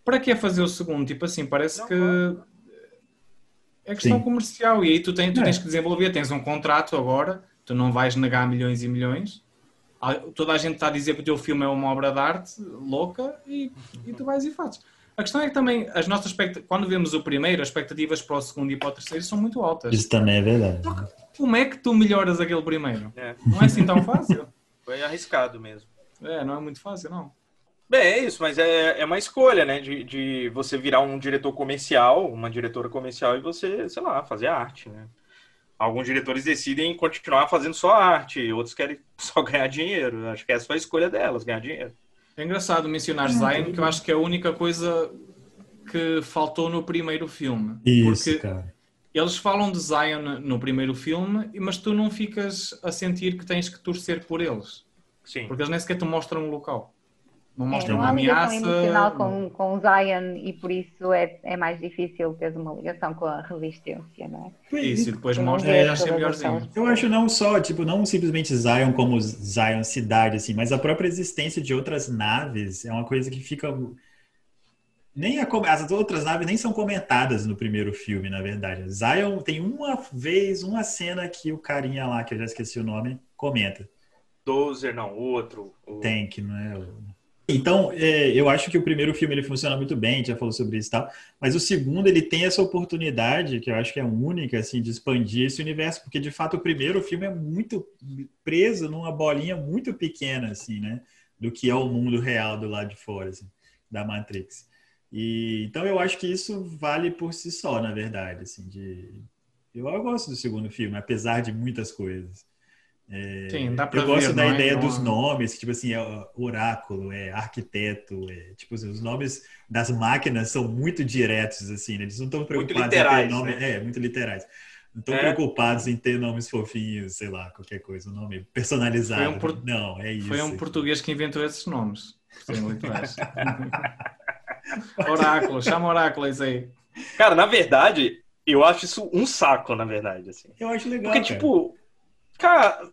Para que fazer o segundo? Tipo assim, parece não, que... É questão Sim. comercial e aí tu, tens, tu é. tens que desenvolver, tens um contrato agora, tu não vais negar milhões e milhões. Ah, toda a gente está a dizer que o teu filme é uma obra de arte louca e, e tu vais e fazes. A questão é que também as nossas expectativas, quando vemos o primeiro, as expectativas para o segundo e para o terceiro são muito altas. Isso também é verdade. Como é que tu melhoras aquele primeiro? É. Não é assim tão fácil. Foi arriscado mesmo. É, não é muito fácil, não. Bem, é isso, mas é, é uma escolha, né? De, de você virar um diretor comercial, uma diretora comercial e você, sei lá, fazer arte, né? Alguns diretores decidem continuar fazendo só arte, outros querem só ganhar dinheiro. Acho que essa foi a escolha delas, ganhar dinheiro. É engraçado mencionar Zion, que eu acho que é a única coisa que faltou no primeiro filme. Isso, porque cara. Eles falam de Zion no primeiro filme, mas tu não ficas a sentir que tens que torcer por eles. Sim. Porque eles nem sequer te mostram o local. Não mostra é, uma ameaça. emocional com, com o Zion e por isso é, é mais difícil ter uma ligação com a resistência, não é? Isso, e depois mostra é, é melhorzinho. Eu acho não só, tipo, não simplesmente Zion como Zion cidade, assim, mas a própria existência de outras naves é uma coisa que fica. Nem a, as outras naves nem são comentadas no primeiro filme, na verdade. Zion tem uma vez, uma cena que o carinha lá, que eu já esqueci o nome, comenta. Dozer, não, outro. O... Tank, não é? Então, é, eu acho que o primeiro filme ele funciona muito bem, já falou sobre isso e tal, mas o segundo ele tem essa oportunidade, que eu acho que é única, assim, de expandir esse universo, porque de fato o primeiro filme é muito preso numa bolinha muito pequena, assim, né, do que é o mundo real do lado de fora, assim, da Matrix. E, então eu acho que isso vale por si só, na verdade, assim, de... Eu, eu gosto do segundo filme, apesar de muitas coisas. É, Sim, dá pra eu ver, gosto da é? ideia dos nomes, tipo assim, é oráculo, é arquiteto, é, tipo assim, os nomes das máquinas são muito diretos, assim, né? Eles não estão preocupados em ter nome, né? é, muito literais. Não estão é. preocupados em ter nomes fofinhos, sei lá, qualquer coisa, um nome personalizado. Um por... Não, é isso. Foi um português que inventou esses nomes. oráculo, chama oráculo isso aí. Cara, na verdade, eu acho isso um saco, na verdade, assim. Eu acho legal. Porque, cara. tipo, Cara.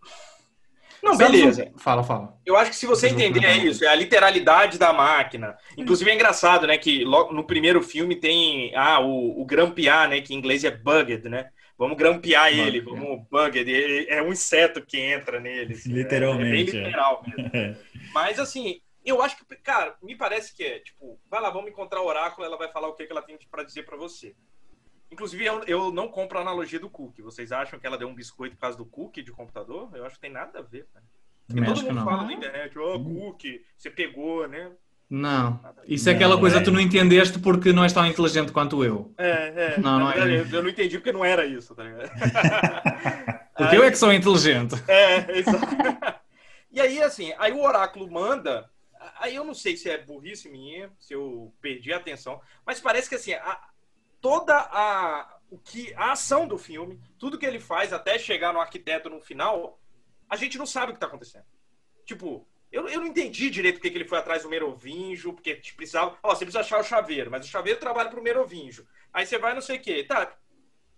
Não, beleza. Fala, fala. Eu acho que se você entender é isso, é a literalidade da máquina. Inclusive é engraçado, né, que no primeiro filme tem ah, o, o grampear, né, que em inglês é bugged, né? Vamos grampear ele, vamos bugged. É um inseto que entra nele. Assim, Literalmente. Né? É bem literal mesmo. Mas assim, eu acho que, cara, me parece que é, tipo, vai lá, vamos encontrar o oráculo, ela vai falar o que, que ela tem para dizer para você. Inclusive, eu, eu não compro a analogia do cookie. Vocês acham que ela deu um biscoito por causa do cookie de computador? Eu acho que tem nada a ver, cara. Porque todo mundo fala na internet, ó, oh, cookie, você pegou, né? Não, isso é aquela coisa que tu não entendeste porque não és tão inteligente quanto eu. É, é. Não, não é. Eu não entendi porque não era isso, tá ligado? porque aí... eu é que sou inteligente. É, exato. E aí, assim, aí o oráculo manda. Aí eu não sei se é burrice minha, se eu perdi a atenção, mas parece que assim, a, toda a o que a ação do filme, tudo que ele faz até chegar no arquiteto no final, a gente não sabe o que está acontecendo. Tipo, eu, eu não entendi direito porque que ele foi atrás do Merovingio, porque precisava. Ó, você precisa achar o chaveiro, mas o chaveiro trabalha pro Merovingio. Aí você vai não sei o quê. Tá.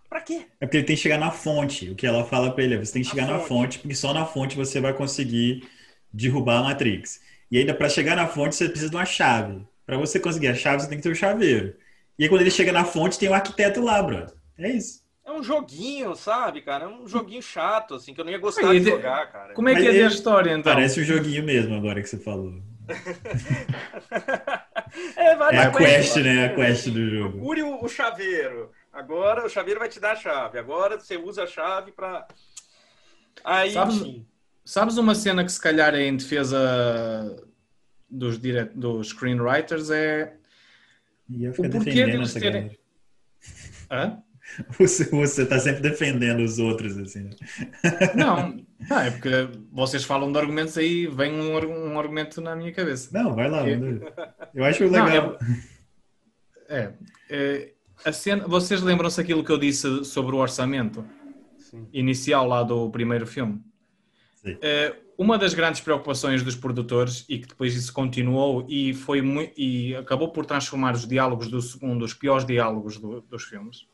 Pra quê? É porque ele tem que chegar na fonte. O que ela fala pra ele é: você tem que chegar na fonte. fonte, porque só na fonte você vai conseguir derrubar a Matrix. E ainda para chegar na fonte você precisa de uma chave. Para você conseguir a chave, você tem que ter o chaveiro. E aí, quando ele chega na fonte, tem o um arquiteto lá, bro. É isso. É um joguinho, sabe, cara? É um joguinho chato, assim, que eu não ia gostar de jogar, cara. Como é que é a história, então? Parece um joguinho mesmo, agora que você falou. é, é a quest, né? A quest do jogo. Procure o, chaveiro. Agora o chaveiro vai te dar a chave. Agora você usa a chave para. Aí. Sabes, sabes uma cena que se calhar é em defesa dos, dire... dos screenwriters é e eu fico defendendo essa terem... galera. Hã? Você, você tá sempre defendendo os outros, assim. Né? Não, não, é porque vocês falam de argumentos aí, vem um, um argumento na minha cabeça. Não, vai lá. Eu, eu acho legal. Não, É, é, a cena, vocês lembram-se aquilo que eu disse sobre o orçamento Sim. inicial lá do primeiro filme? É, uma das grandes preocupações dos produtores e que depois isso continuou e foi mui- e acabou por transformar os diálogos do segundo os piores diálogos do- dos filmes.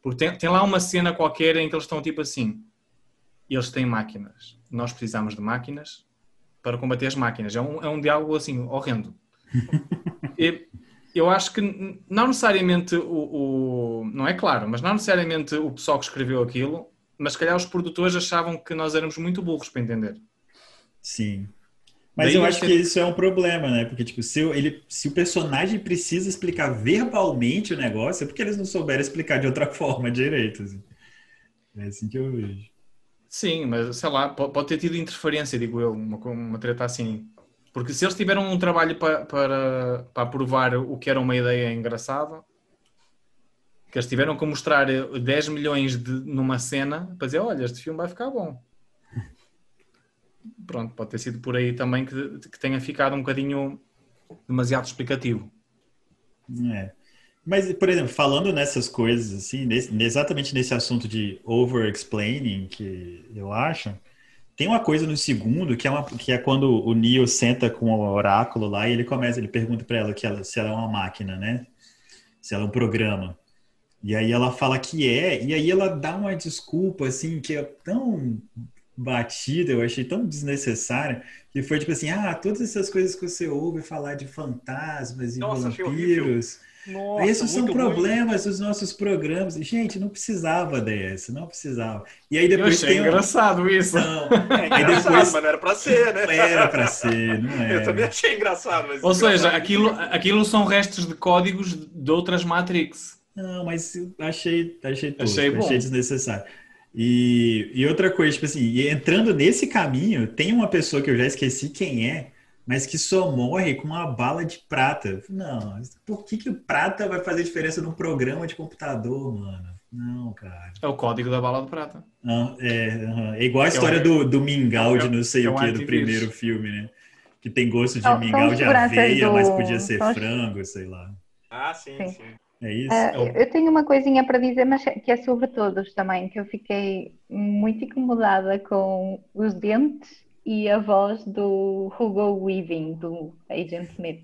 Porque tem, tem lá uma cena qualquer em que eles estão tipo assim: eles têm máquinas, nós precisamos de máquinas para combater as máquinas. É um, é um diálogo assim horrendo. E eu acho que não necessariamente o, o- Não é claro, mas não necessariamente o pessoal que escreveu aquilo, mas se calhar os produtores achavam que nós éramos muito burros para entender. Sim. Mas Daí eu acho ser- que isso é um problema, né? Porque, tipo, se, o- ele, se o personagem precisa explicar verbalmente o negócio, é porque eles não souberam explicar de outra forma direito. assim. É assim que eu vejo. Sim, mas sei lá, po- pode ter tido interferência, digo eu, uma, uma treta assim. Porque se eles tiveram um trabalho pa- para, para provar o que era uma ideia engraçada, que eles tiveram que mostrar eh, 10 milhões de, numa cena para dizer: olha, este filme vai ficar bom. Pronto, pode ter sido por aí também que, que tenha ficado um bocadinho demasiado explicativo. É. Mas, por exemplo, falando nessas coisas, assim, nesse- exatamente nesse assunto de over-explaining, que eu acho, tem uma coisa no segundo que é, uma, que é quando o Neo senta com o oráculo lá e ele começa, ele pergunta para ela, ela se ela é uma máquina, né? Se ela é um programa. E aí ela fala que é, e aí ela dá uma desculpa, assim, que é tão batida, eu achei tão desnecessária, que foi tipo assim, ah, todas essas coisas que você ouve falar de fantasmas e Nossa, vampiros... Nossa, Esses são muito ruim. problemas dos nossos programas. Gente, não precisava dessa, não precisava. E aí Eu depois achei tem um... engraçado isso. Não, É aí engraçado, depois mas não era pra ser, né? não era pra ser, não Eu também era. achei engraçado. Mas Ou seja, engraçado. aquilo, aquilo são restos de códigos de outras Matrix. Não, mas achei, achei tosco, Achei achei, desnecessário. E, e outra coisa, tipo assim, entrando nesse caminho, tem uma pessoa que eu já esqueci quem é, mas que só morre com uma bala de prata. Não, por que que o prata vai fazer diferença num programa de computador, mano? Não, cara. É o código da bala de prata. Não, é. É igual a É história um- do, do mingau de é- não sei é o um que do primeiro filme, né? Que tem gosto de são mingau de aveia, do- mas podia ser frango, sei lá. Ah, sim, Sim. sim. É isso? Ah, É o- eu tenho uma coisinha para dizer, mas que é sobre todos também, que eu fiquei muito incomodada com os dentes e a voz do Hugo Weaving, do Agent Smith.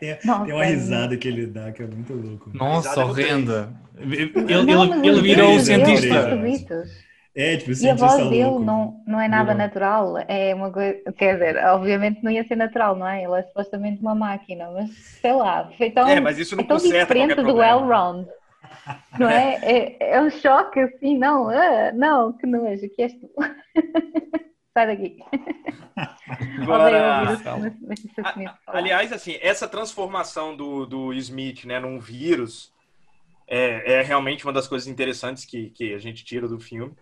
tem, Nossa, tem uma é- risada que ele dá que é muito louco. Nossa, horrenda. Ele, ele, ele os virou dele cientista. É, tipo, E a voz dele louco. não, não é nada Virou. natural, é uma coisa, quer dizer, obviamente não ia ser natural, não é? Ele é supostamente uma máquina, mas sei lá, foi tão, É, mas isso não é tão diferente do. Elrond, não é? É, é um choque assim, não, ah, não, que nojo, que és tu? Sai daqui. Agora, aliás, assim, essa transformação do, do Smith, né, num vírus é, é realmente uma das coisas interessantes que, que a gente tira do filme.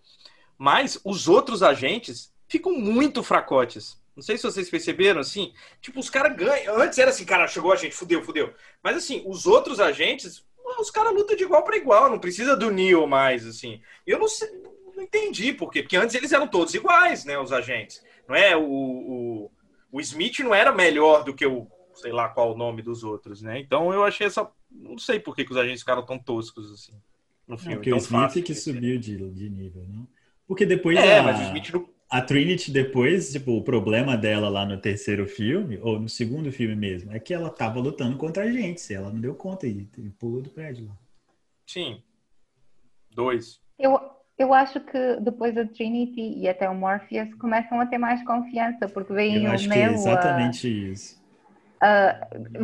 Mas os outros agentes ficam muito fracotes. Não sei se vocês perceberam, assim, tipo, os caras ganham. Antes era assim, cara, chegou a gente, fudeu, fudeu. Mas assim, os outros agentes, os caras lutam de igual para igual, não precisa do Neo mais, assim. Eu não sei, não entendi por quê, porque antes eles eram todos iguais, né, os agentes. Não é o, o, o Smith não era melhor do que o, sei lá qual o nome dos outros, né? Então eu achei essa, não sei por que, que os agentes ficaram tão toscos assim no Não, filme. porque o Smith fácil que subiu de, de nível, não? Porque depois É, a, mas o Smith não, a Trinity depois, tipo, o problema dela lá no terceiro filme, ou no segundo filme mesmo, é que ela tava lutando contra a gente, ela não deu conta e, e pulou do prédio lá. sim. Dois. Eu, eu acho que depois a Trinity e até o Morpheus começam a ter mais confiança, porque veem Eu o acho que é a- exatamente isso.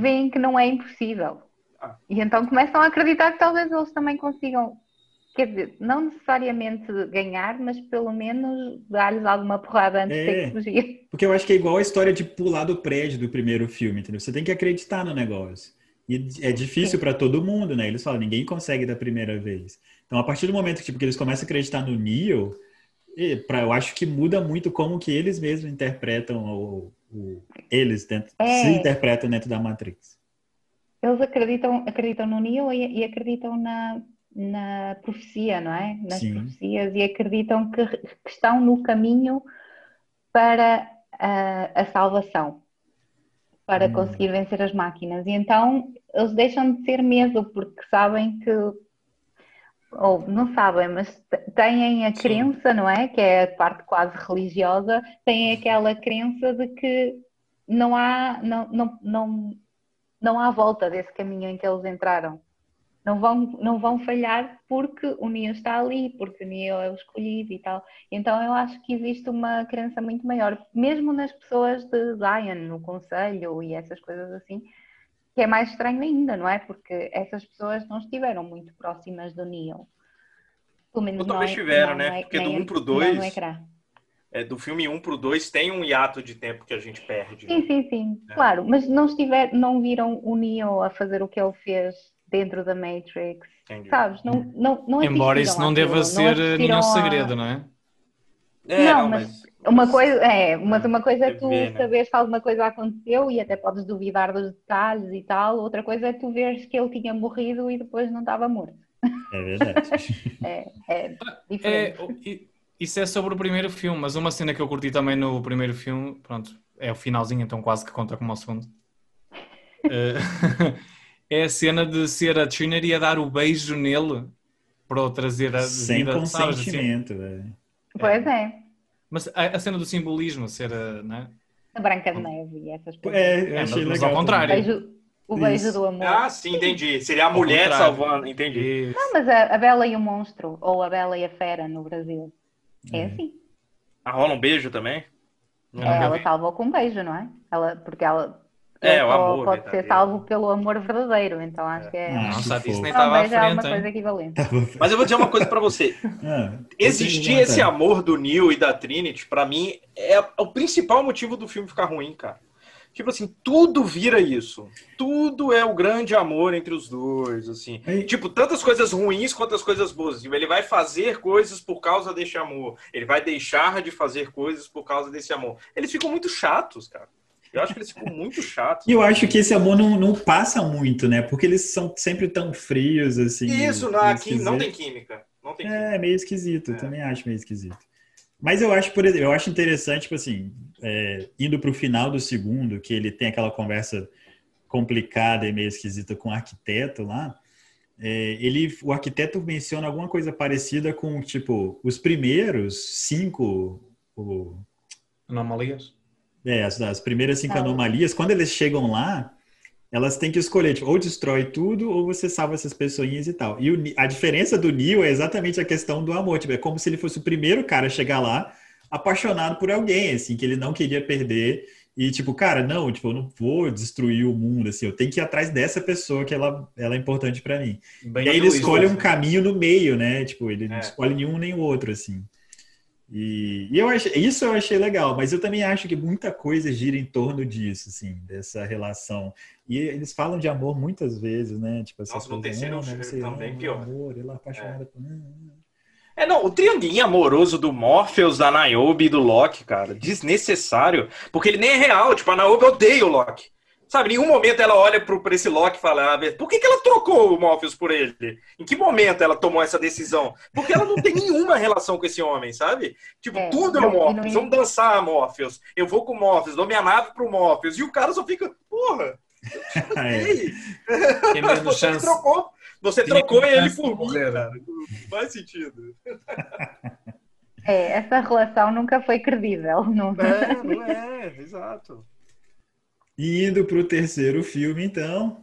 veem que não é impossível. Ah. E então começam a acreditar que talvez eles também consigam, quer dizer, não necessariamente ganhar, mas pelo menos dar-lhes alguma porrada antes de É. que fugir. Porque eu acho que é igual a história de pular do prédio do primeiro filme, entendeu? Você tem que acreditar no negócio. E é difícil para todo mundo, né? Eles falam, ninguém consegue da primeira vez. Então, a partir do momento que, tipo, que eles começam a acreditar no Neo, pra, eu acho que muda muito como que eles mesmos interpretam o, o- eles dentro, É. se interpretam dentro da Matrix. Eles acreditam, acreditam no Neo e, e acreditam na, na profecia, não é? Nas Sim. profecias e acreditam que, que estão no caminho para a, a salvação, para Hum. conseguir vencer as máquinas. E então eles deixam de ser mesmo, porque sabem que ou não sabem, mas têm a Sim. crença, não é? Que é a parte quase religiosa, têm aquela crença de que não há, não, não, não, não há volta desse caminho em que eles entraram. Não vão, não vão falhar porque o Neo está ali, porque o Neo é o escolhido e tal. Então eu acho que existe uma crença muito maior, mesmo nas pessoas de Zion, no Conselho e essas coisas assim, que é mais estranho ainda, não é? Porque essas pessoas não estiveram muito próximas do Neo. Pelo menos Ou talvez é, tiveram, né? É, Porque do 1 um pro 2. É, do filme 1 pro 2 tem um hiato de tempo que a gente perde. Sim, sim, sim. É. Claro, mas não, estiver, não viram o Neo a fazer o que ele fez dentro da Matrix. Entendi. Sabes? Não, não, não Embora isso não deva ser nenhum segredo, não é? É, não, não, mas, mas, uma coisa é, mas uma coisa é tu ver, né? saberes que alguma coisa aconteceu e até podes duvidar dos detalhes e tal, outra coisa é tu veres que ele tinha morrido e depois não estava morto. É verdade. é, é diferente. É, isso é sobre o primeiro filme, mas uma cena que eu curti também no primeiro filme, pronto, é o finalzinho, então quase que conta como o segundo. É a cena de ser a Trinity a dar o beijo nele para o trazer a Sem vida, consentimento, sabes, assim. Pois é. Mas a, a, cena do simbolismo ser a, né? a Branca de Neve e essas coisas. É, é achei mas, legal. ao contrário. O beijo, o beijo do amor. Ah, sim, entendi. Seria a mulher salvando, entendi. Não, mas a, a, Bela e o Monstro, ou a Bela e a Fera no Brasil. É, é. assim. Ah, rola um beijo também? Não, é, ela salvou com um beijo, não é? Ela, porque ela é, o amor pode ser salvo pelo amor verdadeiro, então acho que é. Nossa, a Disney estava à frente. É uma coisa equivalente. Mas eu vou dizer uma coisa para você. Existir esse amor do Neil e da Trinity, para mim, é o principal motivo do filme ficar ruim, cara. Tipo assim, tudo vira isso. Tudo é o grande amor entre os dois, assim. Tipo, tantas coisas ruins quanto as coisas boas. Tipo, ele vai fazer coisas por causa desse amor. Ele vai deixar de fazer coisas por causa desse amor. Eles ficam muito chatos, cara. Eu acho que eles ficam muito chatos. E eu acho que esse amor não, não passa muito, né? Porque eles são sempre tão frios, assim. Isso, não, aqui não tem química. Não tem é, química. meio esquisito. É. Também acho meio esquisito. Mas eu acho, por exemplo, eu acho interessante, tipo assim, é, indo para o final do segundo, que ele tem aquela conversa complicada e meio esquisita com o arquiteto lá. É, ele, o arquiteto menciona alguma coisa parecida com, tipo, os primeiros cinco... O... Anomalias? É, as, as primeiras cinco ah. anomalias, quando eles chegam lá, elas têm que escolher, tipo, ou destrói tudo, ou você salva essas pessoinhas e tal. E o, a diferença do Neo é exatamente a questão do amor. Tipo, é como se ele fosse o primeiro cara a chegar lá, apaixonado por alguém, assim, que ele não queria perder. E, tipo, cara, não, tipo, eu não vou destruir o mundo, assim, eu tenho que ir atrás dessa pessoa que ela, ela é importante para mim. Bem e aí ele escolhe um caminho no meio, né? Tipo, ele é. não escolhe nenhum nem o outro, assim. E, e, eu achei, isso eu achei legal, mas eu também acho que muita coisa gira em torno disso, assim, dessa relação. E eles falam de amor muitas vezes, né? Tipo, Nossa, no terceiro né? Você também ama, pior. Amor, ele é apaixonado é. por... É, não, o triangulinho amoroso do Morpheus, da Niobe e do Loki, cara, desnecessário, porque ele nem é real, tipo, a Niobe odeia o Loki. Sabe, em nenhum momento ela olha pro, pro esse Loki e fala, ah, por que, que ela trocou o Morpheus por ele? Em que momento ela tomou essa decisão? Porque ela não tem nenhuma relação com esse homem, sabe? Tipo, é, tudo é o Morpheus, vamos dançar, Morpheus. Eu vou com o Morpheus, dou minha nave pro Morpheus. E o cara só fica, porra, é. menos você chance. trocou, você trocou ele por mim, cara. Não faz sentido. É, essa relação nunca foi credível. Não é, não é, exato. E indo para o terceiro filme, então,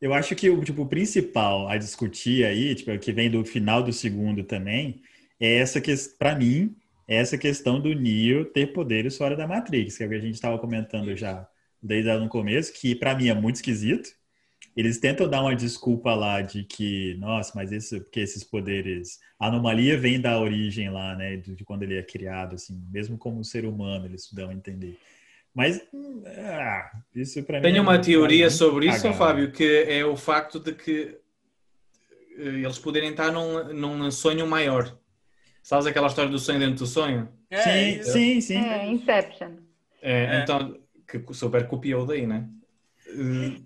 eu acho que o tipo, principal a discutir aí, tipo, que vem do final do segundo também, é essa que, para mim, é essa questão do Neo ter poderes fora da Matrix, que é o que a gente estava comentando já desde no começo, que para mim é muito esquisito. Eles tentam dar uma desculpa lá de que, nossa, mas esse, porque esses poderes, a anomalia vem da origem lá, né, de quando ele é criado, assim, mesmo como ser humano, eles dão a entender. Mas ah, isso para mim. Tenho é uma teoria sobre isso, cagado. Fábio, que é o facto de que eh, eles poderem estar num, num sonho maior. Sabes aquela história do sonho dentro do sonho? É, sim, sim, sim. É, Inception. É, é. Então, que super copiou daí, né?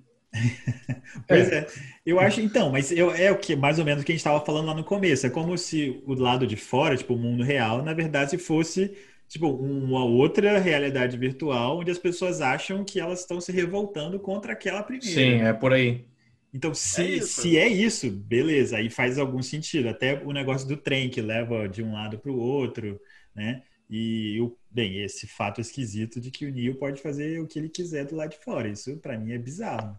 pois é. Eu acho, então, mas eu, é o que mais ou menos o que a gente estava falando lá no começo. É como se o lado de fora, tipo, o mundo real, na verdade, fosse tipo, uma outra realidade virtual onde as pessoas acham que elas estão se revoltando contra aquela primeira. Sim, é por aí. Então, se É isso. se é isso, beleza, aí faz algum sentido. Até o negócio do trem que leva de um lado para o outro, né? E, o, bem, esse fato esquisito de que o Neo pode fazer o que ele quiser do lado de fora. Isso, para mim, é bizarro.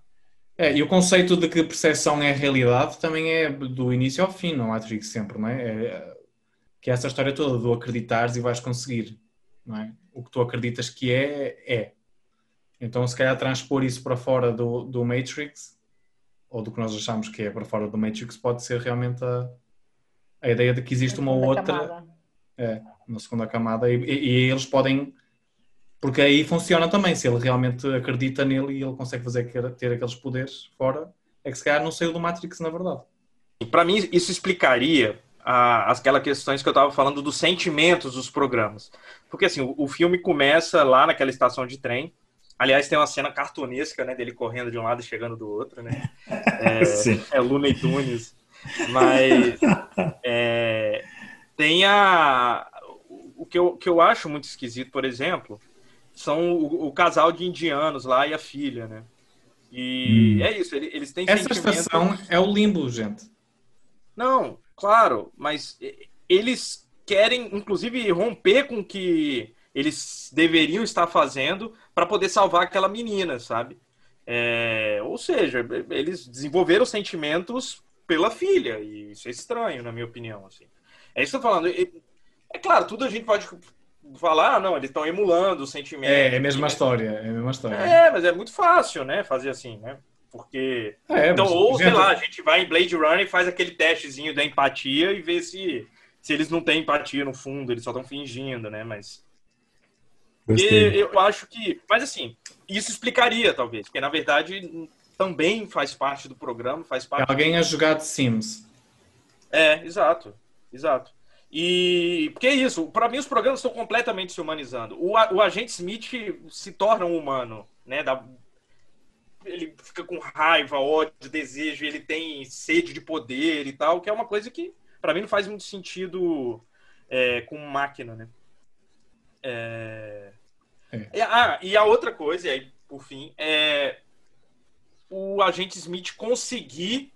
É, e o conceito de que percepção é realidade também é do início ao fim no Matrix sempre, não é? É- que é essa história toda do acreditares e vais conseguir, não é? O que tu acreditas que é, é. Então, se calhar transpor isso para fora do, do Matrix, ou do que nós achamos que é para fora do Matrix, pode ser realmente a, a ideia de que existe uma Segunda outra... camada. É, na segunda camada. E, e- e eles podem. Porque aí funciona também. Se ele realmente acredita nele e ele consegue fazer ter aqueles poderes fora, é que se calhar não saiu do Matrix, na verdade. E para mim, isso explicaria a, aquelas questões que eu estava falando dos sentimentos dos programas. Porque assim, o, o filme começa lá naquela estação de trem. Aliás, tem uma cena cartunesca, né, dele correndo de um lado e chegando do outro, né? É, é Looney Tunes. Mas é, tem a. O que eu, que eu acho muito esquisito, por exemplo, são o, o casal de indianos lá e a filha, né? E Hum. é isso, ele- eles têm Essa sentimentos- estação é o limbo, gente. não, claro, mas eles querem, inclusive, romper com o que eles deveriam estar fazendo para poder salvar aquela menina, sabe? É, ou seja, eles desenvolveram sentimentos pela filha, e isso é estranho, na minha opinião. Assim. É isso que eu tô falando. É claro, tudo a gente pode falar, ah, não, eles estão emulando os sentimentos. É, é a mesma história. É a mesma história. É, mas é muito fácil, né, fazer assim, né? Porque É, então, ou, sei lá, a gente vai em Blade Runner e faz aquele testezinho da empatia e vê se, se eles não têm empatia no fundo, eles só estão fingindo, né? Mas e Gostei. eu acho que. Mas assim, isso explicaria, talvez, porque na verdade também faz parte do programa, faz É parte. alguém a jogar de Sims. É, exato, exato. E porque é isso, para mim os programas estão completamente se humanizando. O, o agente Smith se torna um humano, né? Da- ele fica com raiva, ódio, desejo, ele tem sede de poder e tal, que é uma coisa que para mim não faz muito sentido é, com máquina, né? É... É. Ah, e a outra coisa, e aí, por fim, é o agente Smith conseguir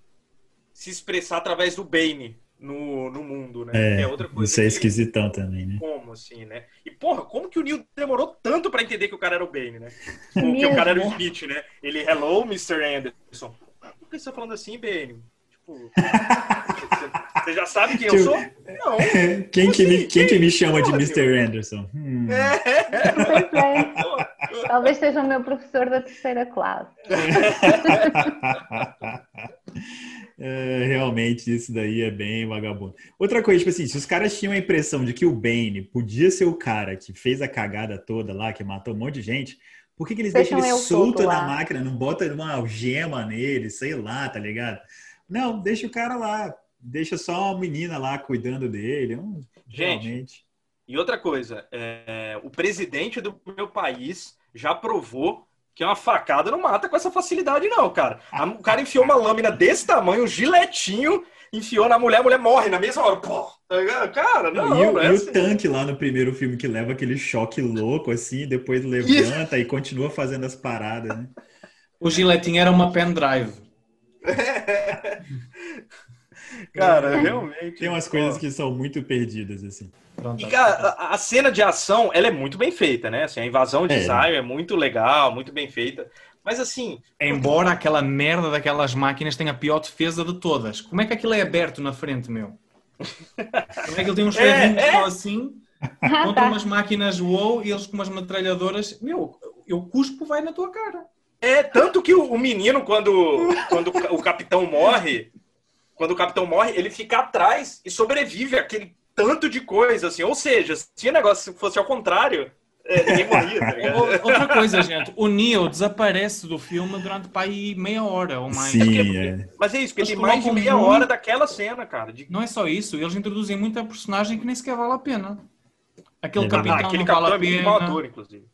se expressar através do Bane no, no mundo, né? É, Que outra coisa. isso é que- esquisitão também, né? Como, assim, né? E, porra, como que o Neil demorou tanto pra entender que o cara era o Bane, né? O, que o cara era o Smith, né? Ele, hello, Mr. Anderson. Por que você tá falando assim, Bane? Tipo, você- já sabe quem eu Tipo, sou? Não. Quem que me, Assim, quem que me chama de Mr. Anderson? Hum. Pois é. Talvez seja o meu professor da terceira classe. É, realmente, isso daí é bem vagabundo. Outra coisa, tipo assim, se os caras tinham a impressão de que o Bane podia ser o cara que fez a cagada toda lá, que matou um monte de gente, por que, que eles Deixam deixam ele solto na lá. máquina? Não bota uma algema nele, sei lá, tá ligado? Não, deixa o cara lá. Deixa só a menina lá cuidando dele. Hum, Gente, realmente. E outra coisa, é, o presidente do meu país já provou que uma facada não mata com essa facilidade, não, cara. A- O cara enfiou uma lâmina desse tamanho, um giletinho, enfiou na mulher, a mulher morre na mesma hora. Pô, tá cara, não, e, o, não é e o assim. tanque lá no primeiro filme que leva aquele choque louco assim, depois levanta e continua fazendo as paradas, né? O giletinho era uma pendrive. Cara, realmente. Tem umas coisas que são muito perdidas, assim. Pronto. E, cara, a, a cena de ação, ela é muito bem feita, né? Assim, a invasão de É. Zion é muito legal, muito bem feita. Mas assim, Embora aquela merda daquelas máquinas tenha a pior defesa de todas. Como é que aquilo é aberto na frente, meu? Como é que ele tem uns É, ferrinhos é. só assim, Ah, contra tá. umas máquinas WoW e eles com umas metralhadoras? Meu, eu cuspo, vai na tua cara. É, tanto que o, o menino, quando, quando o capitão morre, quando o capitão morre, ele fica atrás e sobrevive àquele tanto de coisa, assim. Ou seja, se o negócio fosse ao contrário, é, ninguém morria, tá Outra coisa, gente, o Neo desaparece do filme durante aí meia hora ou mais. Sim, é. Mas é isso, porque tem mais de meia muito- hora daquela cena, cara. De... Não é só isso, eles introduzem muita personagem que nem sequer vale a pena. Aquele É capitão Ah, aquele não capitão vale é a ator, inclusive.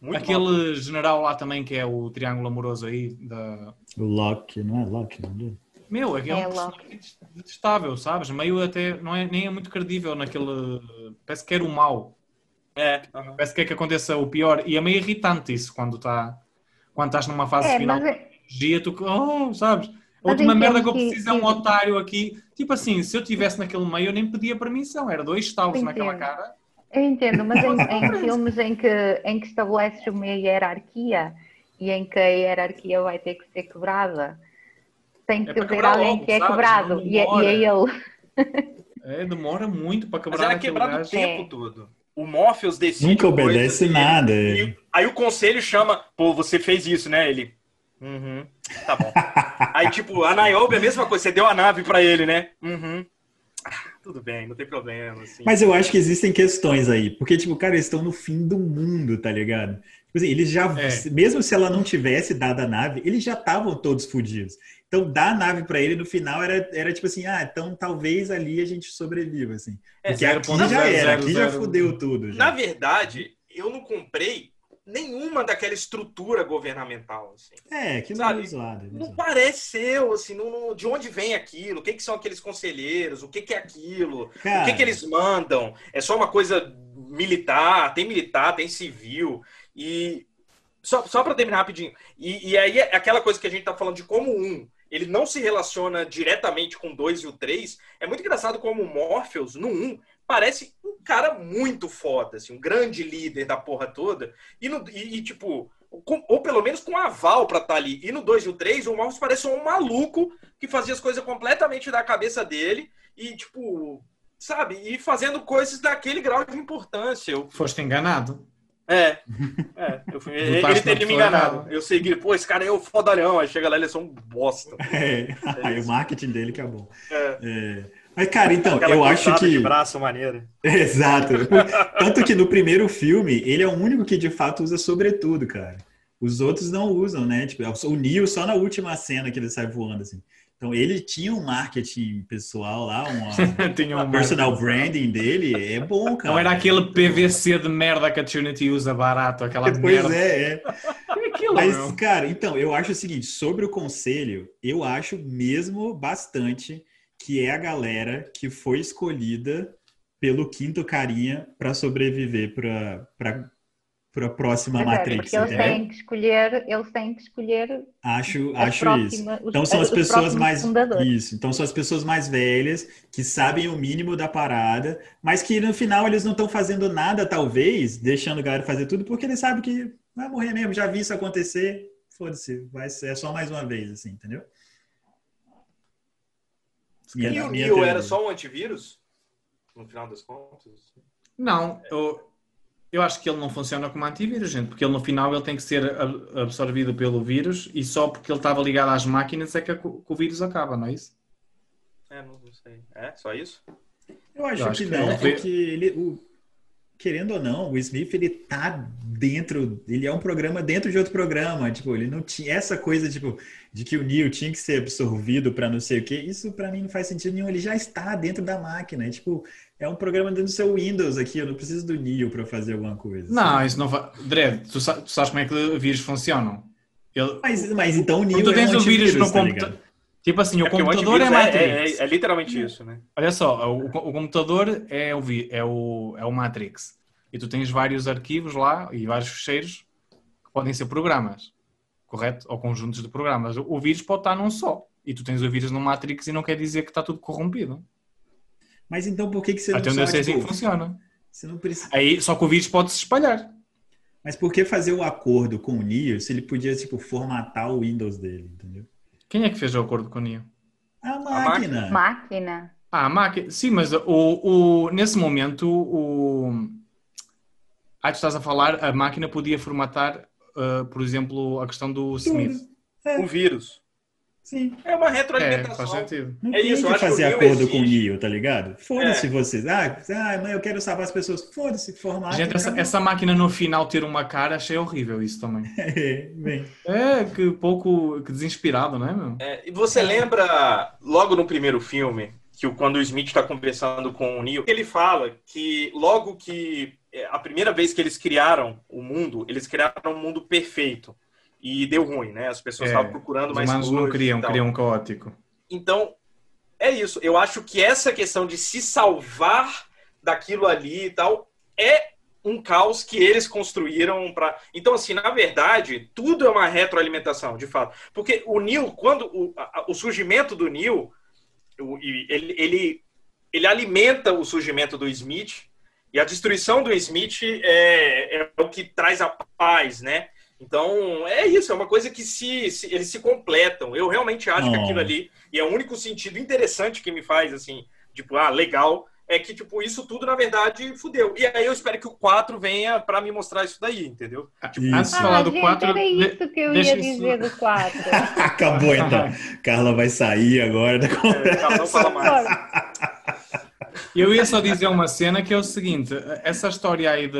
Muito Aquele general lá também, que é o triângulo amoroso aí, da... O Loki, não é Loki, não é? Meu, aquele é É um logo. personagem detestável, sabes? Meio até, não é, nem é muito credível naquele... Parece que era o mau. É, aham. Parece que é que aconteça o pior. E é meio irritante isso, quando, tá, quando estás numa fase É, final mas é- dia, tu... Oh, sabes? A última merda que eu preciso é um otário aqui. Tipo assim, se eu estivesse naquele meio, eu nem pedia permissão. Era dois estalos naquela cara. Eu entendo, mas em, em filmes em que, em que estabeleces uma hierarquia e em que a hierarquia vai ter que ser quebrada, tem que é alguém logo, que é sabes? quebrado e é, e é ele. É, demora muito para quebrar. Mas era quebrado o tempo é. todo. O Morpheus decide. Nunca obedece nada. E, aí o conselho chama, pô, você fez isso, né? Ele. Uhum. Tá bom. aí, tipo, a Niobe é a mesma coisa, você deu a nave para ele, né? Uhum. Ah, tudo bem, não tem problema. Assim. Mas eu acho que existem questões aí. Porque, tipo, cara, eles estão no fim do mundo, tá ligado? Tipo assim, eles já, é. mesmo se ela não tivesse dado a nave, eles já estavam todos fodidos. Então, dar a nave para ele no final era, era tipo assim, ah, então talvez ali a gente sobreviva, assim. É, Porque aqui já zero, era, aqui zero, já fudeu tudo. Já. Na verdade, eu não comprei nenhuma daquela estrutura governamental, assim. É, que não é zoado. Não parece ser, assim, não, não, de onde vem aquilo, o que, que são aqueles conselheiros, o que, que é aquilo, Cara... o que, que eles mandam. É só uma coisa militar, tem militar, tem civil. E só, só para terminar rapidinho. E, e aí é aquela coisa que a gente tá falando de como um ele não se relaciona diretamente com o 2 e o 3. É muito engraçado como o Morpheus, no 1, parece um cara muito foda, assim, um grande líder da porra toda. E, no, e, e tipo, com, ou pelo menos com aval pra estar tá ali. E no 2 e o 3, o Morpheus parece um maluco que fazia as coisas completamente da cabeça dele e, tipo, sabe? E fazendo coisas daquele grau de importância. Eu... Foste enganado. É, é eu fui, ele, ele teria me enganado. Eu segui, pô, esse cara é o fodalhão. Aí chega lá, ele é só um bosta. É, aí o marketing dele que é bom. É. é. Mas, cara, então, Aquela eu acho que. de braço maneiro. Exato. Tanto que no primeiro filme, ele é o único que de fato usa sobretudo, cara. Os outros não usam, né? Tipo, o Neo só na última cena que ele sai voando, assim. Então ele tinha um marketing pessoal lá, uma, tinha um personal branding dele, é bom, cara. Não era aquele PVC de merda que a Trinity usa barato, aquela pois merda. Pois é, é. aquilo, Mas, meu? cara, então, eu acho o seguinte, sobre o conselho, eu acho mesmo bastante que é a galera que foi escolhida pelo quinto carinha para sobreviver para para a próxima Mas Matrix. É, eles têm que escolher, eles têm que escolher. Acho, acho próxima, isso. Então são as pessoas mais fundadores. isso. Então são as pessoas mais velhas que sabem o mínimo da parada, mas que no final eles não estão fazendo nada, talvez, deixando a galera fazer tudo, porque eles sabem que vai morrer mesmo. Já vi isso acontecer. Foda-se, vai ser só mais uma vez, assim, entendeu? Minha, e o Neo era só um antivírus? No final das contas? Não, eu, eu acho que ele não funciona como antivírus, gente, porque ele no final ele tem que ser absorvido pelo vírus e só porque ele estava ligado às máquinas é que, que o vírus acaba, não é isso? É, não sei. É, só isso? Eu acho, eu acho que, que, não, porque ele, o, querendo ou não, o Smith ele tá dentro, ele é um programa dentro de outro programa, tipo, ele não tinha essa coisa tipo de que o Neo tinha que ser absorvido para não sei o que, isso para mim não faz sentido nenhum, ele já está dentro da máquina, é, tipo, é um programa dentro do seu Windows aqui, eu não preciso do Neo para fazer alguma coisa. Não, isso não vai. Dredd, tu, tu, sabes como é que os vírus funcionam? Ele... Mas, mas então o Neo tu tens é um o vírus no tá computador. Tipo assim, o é computador é Matrix. É, é, é, literalmente isso, né? Olha só, o, o computador é o, é, o, é o Matrix. E tu tens vários arquivos lá e vários fecheiros que podem ser programas, correto? Ou conjuntos de programas. O vírus pode estar num só. E tu tens o vírus no Matrix e não quer dizer que está tudo corrompido. Mas então por que, que você Até não Até onde eu tipo, funciona. Você não precisa... Aí, só que o vírus pode se espalhar. Mas por que fazer o acordo com o Neo se ele podia, tipo, formatar o Windows dele, entendeu? Quem é que fez o acordo com o Neo? A máquina. A máquina. Ah, a máquina. Sim, mas o, o, nesse momento, o... Ah, tu estás a falar, a máquina podia formatar, uh, por exemplo, a questão do Smith. É. O vírus. Sim. É uma retroalimentação. É, faz sentido. Não é isso, que fazer que acordo com o Neo, tá ligado? Foda-se é. vocês. Ah, ah, mãe, eu quero salvar as pessoas. Foda-se, formar. Gente, essa, essa, máquina no final ter uma cara, achei horrível isso também. É, bem. É, que pouco que desinspirado, né, meu? É, e você lembra, logo no primeiro filme, que quando o Smith está conversando com o Neo, ele fala que logo que é, a primeira vez que eles criaram o mundo, eles criaram um mundo perfeito e deu ruim, né? As pessoas estavam é, procurando mais coisas. Mas não criam, criam um caótico. Então, é isso. Eu acho que essa questão de se salvar daquilo ali e tal é um caos que eles construíram para. Então, assim, na verdade, tudo é uma retroalimentação, de fato. Porque o Neil, quando o, a, o surgimento do Neil, ele, ele, ele alimenta o surgimento do Smith, e a destruição do Smith é, é o que traz a paz, né? Então, é isso, é uma coisa que se, se eles se completam. Eu realmente acho que aquilo ali, e é o único sentido interessante que me faz, assim, tipo, ah, legal, é que, tipo, isso tudo, na verdade, fudeu. E aí eu espero que o 4 venha para me mostrar isso daí, entendeu? Tipo, antes de falar ah, do gente, 4... Era isso que eu ia dizer isso. do 4. Acabou, então. Carla vai sair agora da conversa. É, não fala mais. Eu ia só dizer uma cena que é o seguinte, essa história aí de,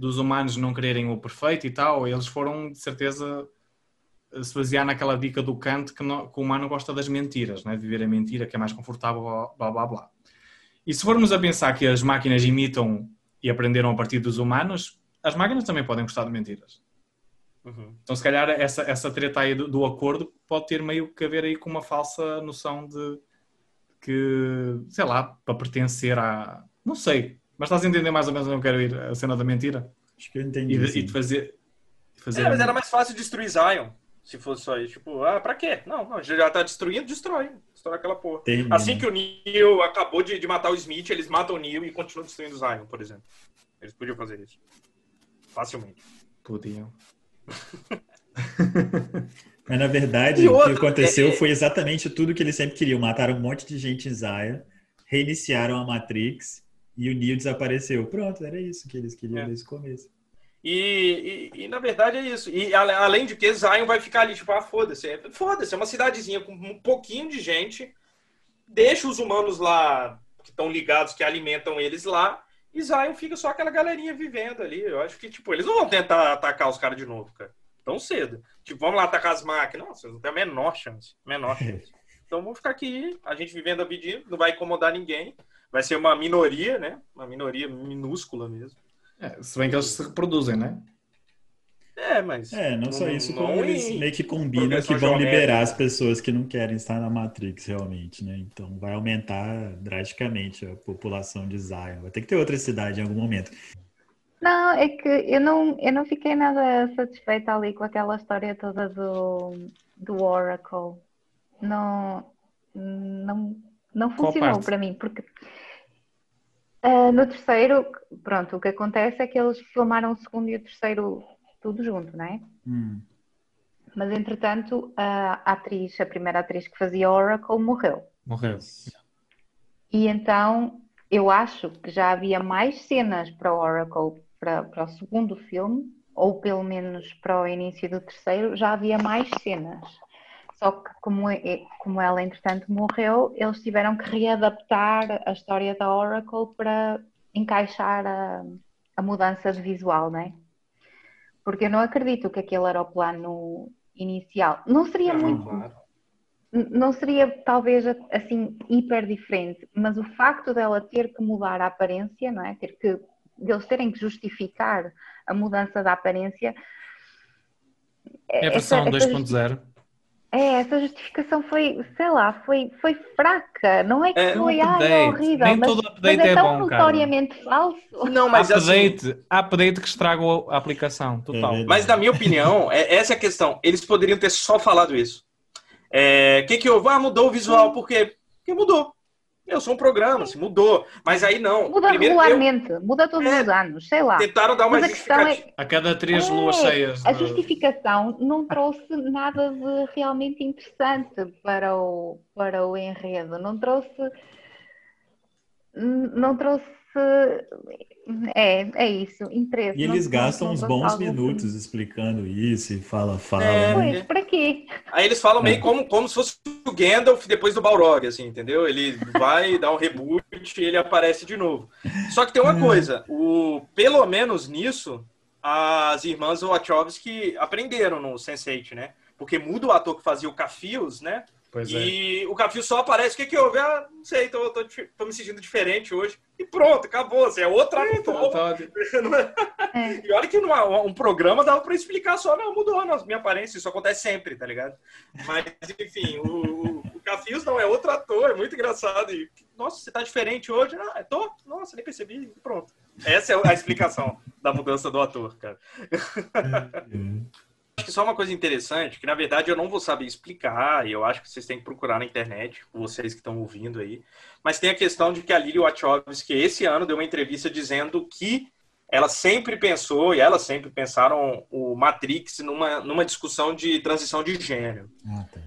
dos humanos não quererem o perfeito e tal, eles foram, de certeza, se basear naquela dica do Kant que, que o humano gosta das mentiras, né? viver a mentira, que é mais confortável, blá blá blá. E se formos a pensar que as máquinas imitam e aprenderam a partir dos humanos, as máquinas também podem gostar de mentiras. Uhum. Então, se calhar, essa, essa treta aí do, do, acordo pode ter meio que a ver aí com uma falsa noção de que, sei lá, para pertencer a. Não sei, mas estás a entender mais ou menos onde eu quero ir, a cena da mentira? Acho que eu entendi. E de, e de fazer. fazer é, mas era mais fácil destruir Zion, se fosse só isso. Tipo, ah, pra quê? Não, não já tá destruindo, destrói. Destrói aquela porra. Tem, assim né? que o Neil acabou de, de matar o Smith, eles matam o Neil e continuam destruindo Zion, por exemplo. Eles podiam fazer isso. Facilmente. Podiam. Mas na verdade, o que aconteceu é, é... foi exatamente tudo que eles sempre queriam. Mataram um monte de gente em Zion, reiniciaram a Matrix e o Neo desapareceu. Pronto, era isso que eles queriam é. desde o começo. E, e, e, na verdade é isso. E além de que Zion vai ficar ali, tipo, ah, foda-se. É, foda-se, é uma cidadezinha com um pouquinho de gente. Deixa os humanos lá, que estão ligados, que alimentam eles lá. E Zion fica só aquela galerinha vivendo ali. Eu acho que, tipo, eles não vão tentar atacar os caras de novo, cara. Tão cedo. Tipo, vamos lá atacar as máquinas. Nossa, não tem a menor chance. Menor chance. Então vamos ficar aqui, a gente vivendo a vida, não vai incomodar ninguém vai ser uma minoria, né? Uma minoria minúscula mesmo. É, se bem que eles se reproduzem, né? É, mas. É, não, não só isso, como eles meio que combinam que vão liberar as pessoas que não querem estar na Matrix realmente, né? Então vai aumentar drasticamente a população de Zion. Vai ter que ter outra cidade em algum momento. Não, é que eu não, eu não fiquei nada satisfeita ali com aquela história toda do, do Oracle. Não, não, não funcionou para mim, porque uh, no terceiro, pronto, o que acontece é que eles filmaram o segundo e o terceiro tudo junto, não é? Hum. Mas entretanto, a atriz, a primeira atriz que fazia Oracle morreu. Morreu. E então eu acho que já havia mais cenas para Oracle para, para o segundo filme, ou pelo menos para o início do terceiro, já havia mais cenas. Só que como, como ela entretanto morreu, eles tiveram que readaptar a história da Oracle para encaixar a, a mudança de visual, né? Porque eu não acredito que aquele era o plano inicial. Não seria não, muito. Claro. Não seria talvez assim hiper diferente, mas o facto dela ter que mudar a aparência, não é? Ter que eles terem que justificar a mudança da aparência. É a versão 2.0. É, essa justificação foi, sei lá, foi, foi fraca. Não é que é, foi ah, é horrível, Nem mas, todo update mas é, é tão bom, notoriamente cara. falso. Não, mas update, assim, update que estraga a aplicação, total. É mas na minha opinião, é, essa é a questão. Eles poderiam ter só falado isso. O é, que que houve? Ah, mudou o visual, por quê? Porque mudou. Eu sou um programa, assim, mudou. Mas aí não. Muda Primeiro, regularmente, eu... muda todos é, os anos, sei lá. Tentaram dar uma Mas justificativa. É... A cada três é, luas cheias. A justificação não trouxe nada de realmente interessante para o, para o enredo. Não trouxe. Não trouxe é, é isso, interesse. E eles não, gastam não, uns bons minutos assim. explicando isso e fala, fala. É, pois, pra quê? Aí eles falam meio é. como, como se fosse o Gandalf depois do Balrog, assim, entendeu? Ele vai dar um reboot e ele aparece de novo. Só que tem uma é. coisa, o, pelo menos nisso, as irmãs Wachowski aprenderam no Sense8, né? Porque muda o ator que fazia o Cafios, né? Pois e é. o Cafio só aparece, o que, que houve? Ah, não sei, tô, tô, tô, me sentindo diferente hoje. E pronto, acabou. Assim, é outra é, é. E olha que numa, um programa dava pra explicar só, não, mudou a minha aparência, isso acontece sempre, tá ligado? Mas, enfim, o, o Cafios não, é outro ator, é muito engraçado. E, nossa, você tá diferente hoje? Ah, tô? Nossa, nem percebi. Pronto. Essa é a explicação da mudança do ator, cara. acho que só uma coisa interessante, que na verdade eu não vou saber explicar, e eu acho que vocês têm que procurar na internet, vocês que estão ouvindo aí. Mas tem a questão de que a Lili Wachowski esse ano deu uma entrevista dizendo que ela sempre pensou, e elas sempre pensaram o Matrix numa, numa discussão de transição de gênero. Ah, tá.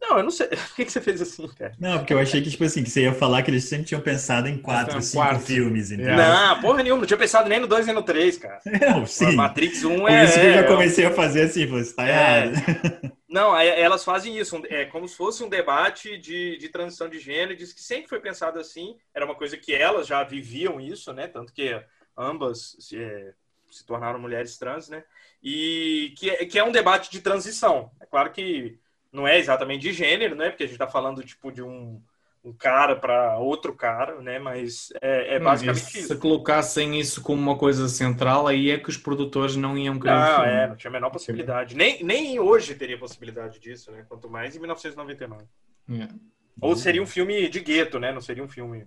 Não, eu não sei. Por que, que você fez assim, cara? Não, porque eu achei que, tipo assim, que você ia falar que eles sempre tinham pensado em quatro, cinco quarto. filmes. Entendeu? Não, porra nenhuma. Não tinha pensado nem no dois nem no três, cara. Não, sim. Matrix 1 Por é... Por isso que eu já comecei a fazer assim, você tá é... errado. Não, elas fazem isso. É como se fosse um debate de, de transição de gênero. Diz que sempre foi pensado assim. Era uma coisa que elas já viviam isso, né? Tanto que ambas se, é, se tornaram mulheres trans, né? E que, é, que é um debate de transição. É claro que não é exatamente de gênero, né? Porque a gente está falando tipo de um, um cara para outro cara, né? Mas é, é basicamente se isso. Se colocassem isso como uma coisa central, aí é que os produtores não iam querer. Não, é, não tinha a menor possibilidade. Nem, nem hoje teria possibilidade disso, né? Quanto mais em 1999. Yeah. Ou seria um filme de gueto, né? Não seria um filme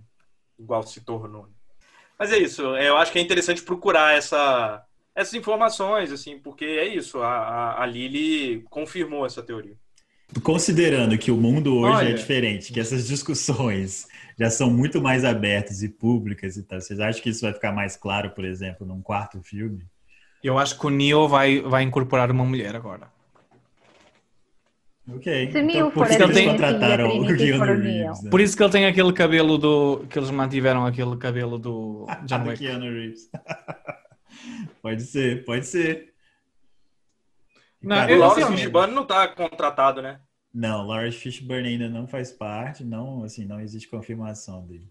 igual se tornou. Mas é isso. Eu acho que é interessante procurar essa, essas informações, assim, porque é isso. A, a, a Lily confirmou essa teoria. Considerando que o mundo hoje é Olha, é diferente, que essas discussões já são muito mais abertas e públicas e tal, vocês acham que isso vai ficar mais claro, por exemplo, num quarto filme? Eu acho que o Neo vai, vai incorporar uma mulher agora. Ok. Se então, por isso que ele tem... contrataram o Keanu Reeves. Né? Por isso que ele tem aquele cabelo do... que eles mantiveram aquele cabelo do John Wick. Keanu Reeves. pode ser, pode ser. Não, Cara, o Lawrence Fishburne não está contratado, né? Não, Lawrence Fishburne ainda não faz parte, não, assim, não existe confirmação dele.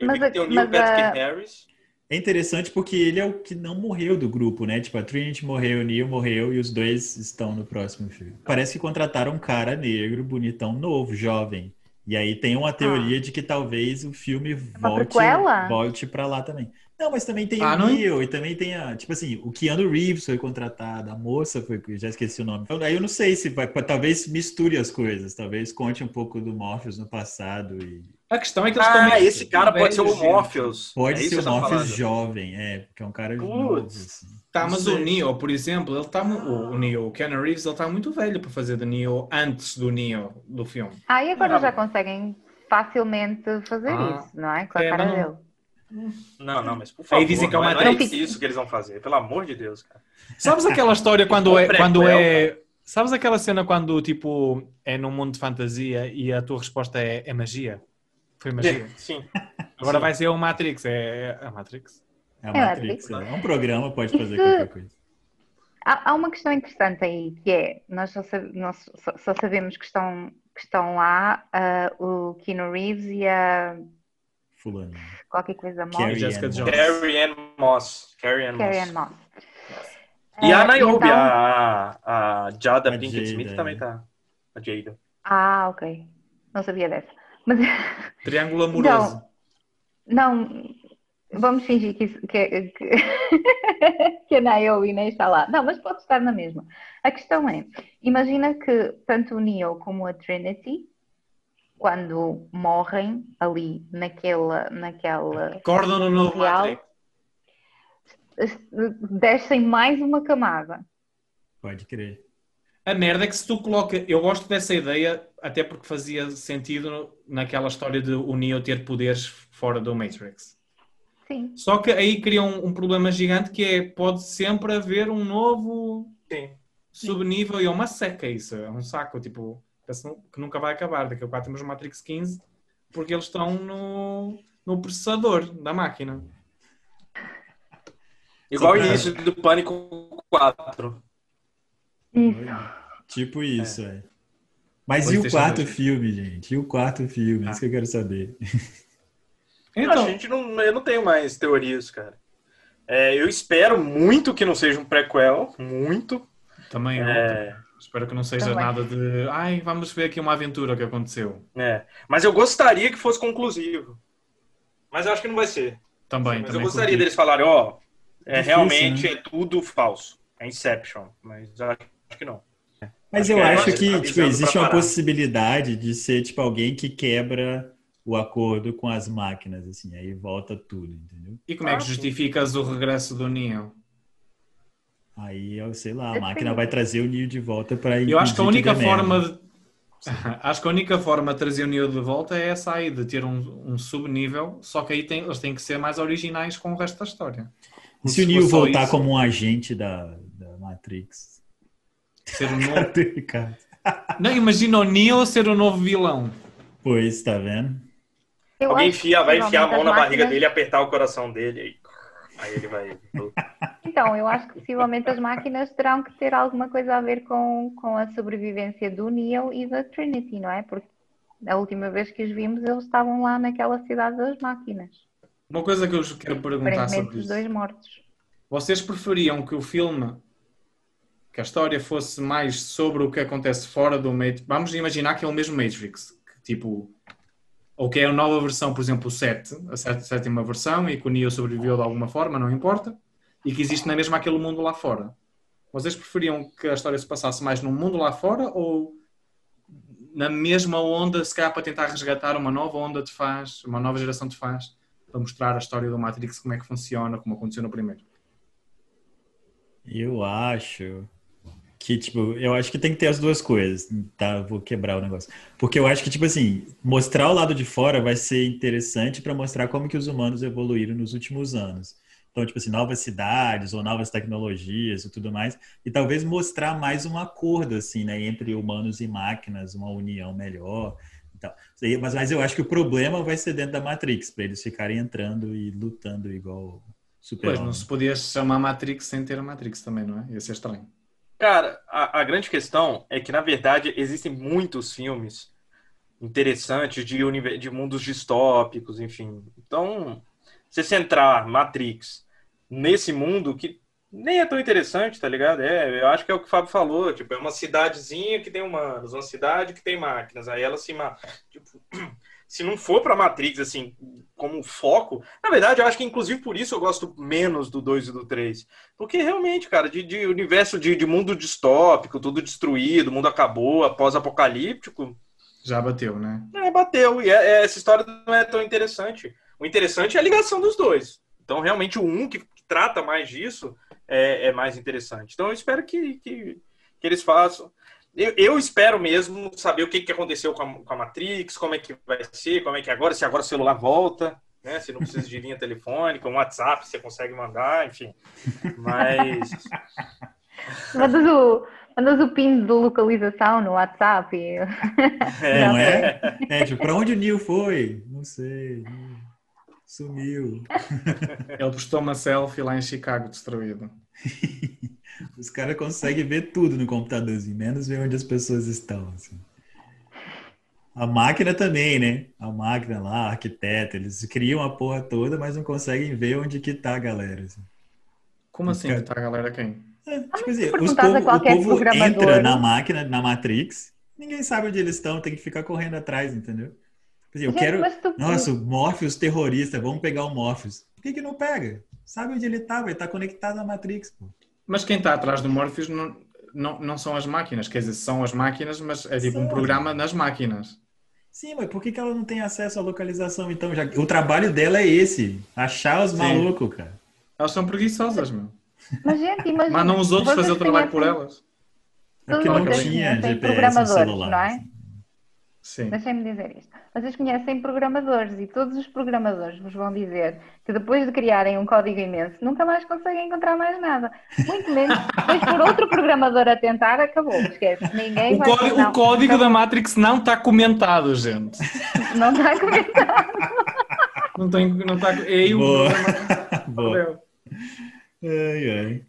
Mas, tem o Neil Patrick a... Harris. É interessante porque ele é o que não morreu do grupo, né? Tipo, a Trinity morreu, o Neil morreu e os dois estão no próximo filme. Parece que contrataram um cara negro, bonitão, novo, jovem. E aí tem uma teoria ah. de que talvez o filme volte, volte para lá também. Não, mas também tem ah, o Neil e também tem a. Tipo assim, o Keanu Reeves foi contratado, a moça foi. Já esqueci o nome. Então, aí eu não sei se vai. Talvez misture as coisas, talvez conte um pouco do Morpheus no passado e. A questão é que eles Ah, esse cara pode ser o Morpheus. Pode é ser o tá Morpheus jovem, é, porque é um cara novo, assim. Tá, mas o Neo, por exemplo, ele tá o, o Neo, o Keanu Reeves, ele tá muito velho para fazer de Neo antes do Neo do filme. Ah, e agora ah, já conseguem facilmente fazer ah, isso, não é? Com a é, cara não... dele. Não, não, mas por favor, Aí dizem que é, uma... não é isso que eles vão fazer, pelo amor de Deus, cara. Sabes aquela história quando é, quando é... Sabes aquela cena quando, tipo, é num mundo de fantasia e a tua resposta é, é magia? Foi magia? Sim. Agora Sim. vai ser o Matrix, é, é a Matrix. É a Matrix, é, é um programa, pode fazer qualquer coisa. Há, há, uma questão interessante aí, que é, nós só, nós só sabemos que estão, que estão lá uh, o Keanu Reeves e a fulano. Qualquer coisa Moss. Carrie Jessica Jones. Carrie Ann Moss. Carrie Ann Carrie Moss. Moss. E a é, Niobe, então... a, a Jada a Pinkett Smith também tá. A Jada. Ah, ok. Não sabia dessa. Mas... Triângulo amoroso. Não, não vamos fingir que, que, que, que a Naomi nem está lá. Não, mas pode estar na mesma. A questão é, imagina que tanto o Neo como a Trinity quando morrem ali naquela. naquela Acordam no novo Matrix. Descem mais uma camada. Pode crer. A merda é que se tu coloca. Eu gosto dessa ideia, até porque fazia sentido naquela história de o Neo ter poderes fora do Matrix. Sim. Só que aí cria um, um problema gigante que é pode sempre haver um novo Sim. subnível e é uma seca isso, é um saco, tipo que nunca vai acabar. Daqui a pouco temos o Matrix 15 porque eles estão no, no processador da máquina. Igual o início do Pânico 4. Tipo isso, é. Mas e o quarto filme, gente? E o quarto filme? Ah. Isso que eu quero saber. Então, a gente não, eu não tenho mais teorias, cara. É, eu espero muito que não seja um prequel, muito. Também é. Espero que não seja Também. nada de. Ai, vamos ver aqui uma aventura que aconteceu. É. Mas eu gostaria que fosse conclusivo. Mas eu acho que não vai ser. Também. Mas também eu gostaria curti. deles falarem, ó, é, realmente né? é tudo falso. É Inception. Mas acho que não. Mas Acho eu que é, acho acho que tá tipo, existe uma possibilidade de ser tipo alguém que quebra o acordo com as máquinas, assim, aí volta tudo, entendeu? E como é que Ah, sim. justificas o regresso do Neo? Aí, eu sei lá, a Depende. máquina vai trazer o Neo de volta para Eu acho que a única dê forma de... Acho que a única forma de trazer o Neo de volta é essa aí, de ter um, um subnível, só que aí tem, eles têm que ser mais originais com o resto da história. E se o for Neo voltar isso, como um agente da, da Matrix? ser um novo... Não, imagina o Neo ser o novo vilão. Pois, tá vendo? Eu Alguém enfia, vai enfiar a mão na as barriga dele e apertar o coração dele. Aí, ele vai. Então, eu acho que possivelmente as máquinas terão que ter alguma coisa a ver com, com a sobrevivência do Neo e da Trinity, não é? Porque a última vez que os vimos, eles estavam lá naquela cidade das máquinas. Uma coisa que eu vos quero perguntar sobre os isso. dois mortos. Vocês preferiam que o filme, que a história fosse mais sobre o que acontece fora do Matrix? Vamos imaginar que é o mesmo Matrix, que tipo, ou que é a nova versão, por exemplo, o 7, a sé- sétima versão, e que o Neo sobreviveu de alguma forma, não importa, e que existe na mesma aquele mundo lá fora. Vocês preferiam que a história se passasse mais num mundo lá fora ou na mesma onda, se calhar para tentar resgatar uma nova onda de faz, uma nova geração de faz, para mostrar a história do Matrix, como é que funciona, como aconteceu no primeiro? Eu acho que, tipo, eu acho que tem que ter as duas coisas, tá? Vou quebrar o negócio. Porque eu acho que, tipo assim, mostrar o lado de fora vai ser interessante para mostrar como que os humanos evoluíram nos últimos anos. Então, tipo assim, novas cidades ou novas tecnologias e tudo mais. E talvez mostrar mais um acordo, assim, né? Entre humanos e máquinas, uma união melhor. e aí, Mas, mas eu acho que o problema vai ser dentro da Matrix, para eles ficarem entrando e lutando igual super Pois, não se podia chamar Matrix sem ter a Matrix também, não é? Ia ser estranho. Cara, a, a grande questão é que, na verdade, existem muitos filmes interessantes de, de mundos distópicos, enfim. Então, você centrar Matrix nesse mundo que nem é tão interessante, tá ligado? É, eu acho que é o que o Fábio falou, tipo, é uma cidadezinha que tem humanos, uma cidade que tem máquinas, aí ela se... ma- Tipo, se não for pra Matrix, assim, como foco, na verdade, eu acho que inclusive por isso eu gosto menos do 2 e do 3. Porque realmente, cara, de, de universo de, de mundo distópico, tudo destruído, mundo acabou, após-apocalíptico, Já bateu, né? é, bateu. E é- é- essa história não é tão interessante. O interessante é a ligação dos dois. Então, realmente, o um que, que trata mais disso é, é mais interessante. Então, eu espero que, que, que eles façam. Eu, eu espero mesmo saber o que, que aconteceu com a, com a Matrix, como é que vai ser, como é que é agora, se agora o celular volta, né? Se não precisa de linha telefônica, um WhatsApp, você consegue mandar, enfim. Mas. Mandas o, mandas o pin de localização no WhatsApp. É, Não é? É, tipo, pra onde o Neo foi? Não sei. Sumiu. Ele postou uma selfie lá em Chicago destruído. Os caras conseguem ver tudo no computadorzinho, menos ver onde as pessoas estão. assim. A máquina também, né? A máquina lá, arquiteto, eles criam a porra toda, mas não conseguem ver onde que tá a galera. assim. Como assim que tá a galera quem? É, tipo mas assim, os povo, o povo entra na máquina, na Matrix, ninguém sabe onde eles estão, tem que ficar correndo atrás, entendeu? Assim, eu Gente, quero. mas tu- Nossa, o Morpheus terrorista, vamos pegar o Morpheus. Por que, que não pega? Sabe onde ele tá, vai estar conectado à Matrix, pô. Mas quem está atrás do Morpheus não, não, não são as máquinas. Quer dizer, são as máquinas, mas é tipo um São. programa nas máquinas. Sim, mas por que, que ela não tem acesso à localização, então? Já... O trabalho dela é esse, achar os Sim. malucos, cara. Elas são preguiçosas, meu. Mas, gente, imagina. Mandam os outros fazer o trabalho por elas. É porque não Vocês tinha GPS no celular. não é? Sim. Deixem-me dizer isto. Vocês conhecem programadores e todos os programadores vos vão dizer que depois de criarem um código imenso nunca mais conseguem encontrar mais nada. Muito menos depois por outro programador a tentar, acabou. Esquece. Ninguém O, vai código, não, o código da Matrix não está comentado, gente. Não está a comentar. Não tem, não está. É aí o Boa. Boa. Ai, ai.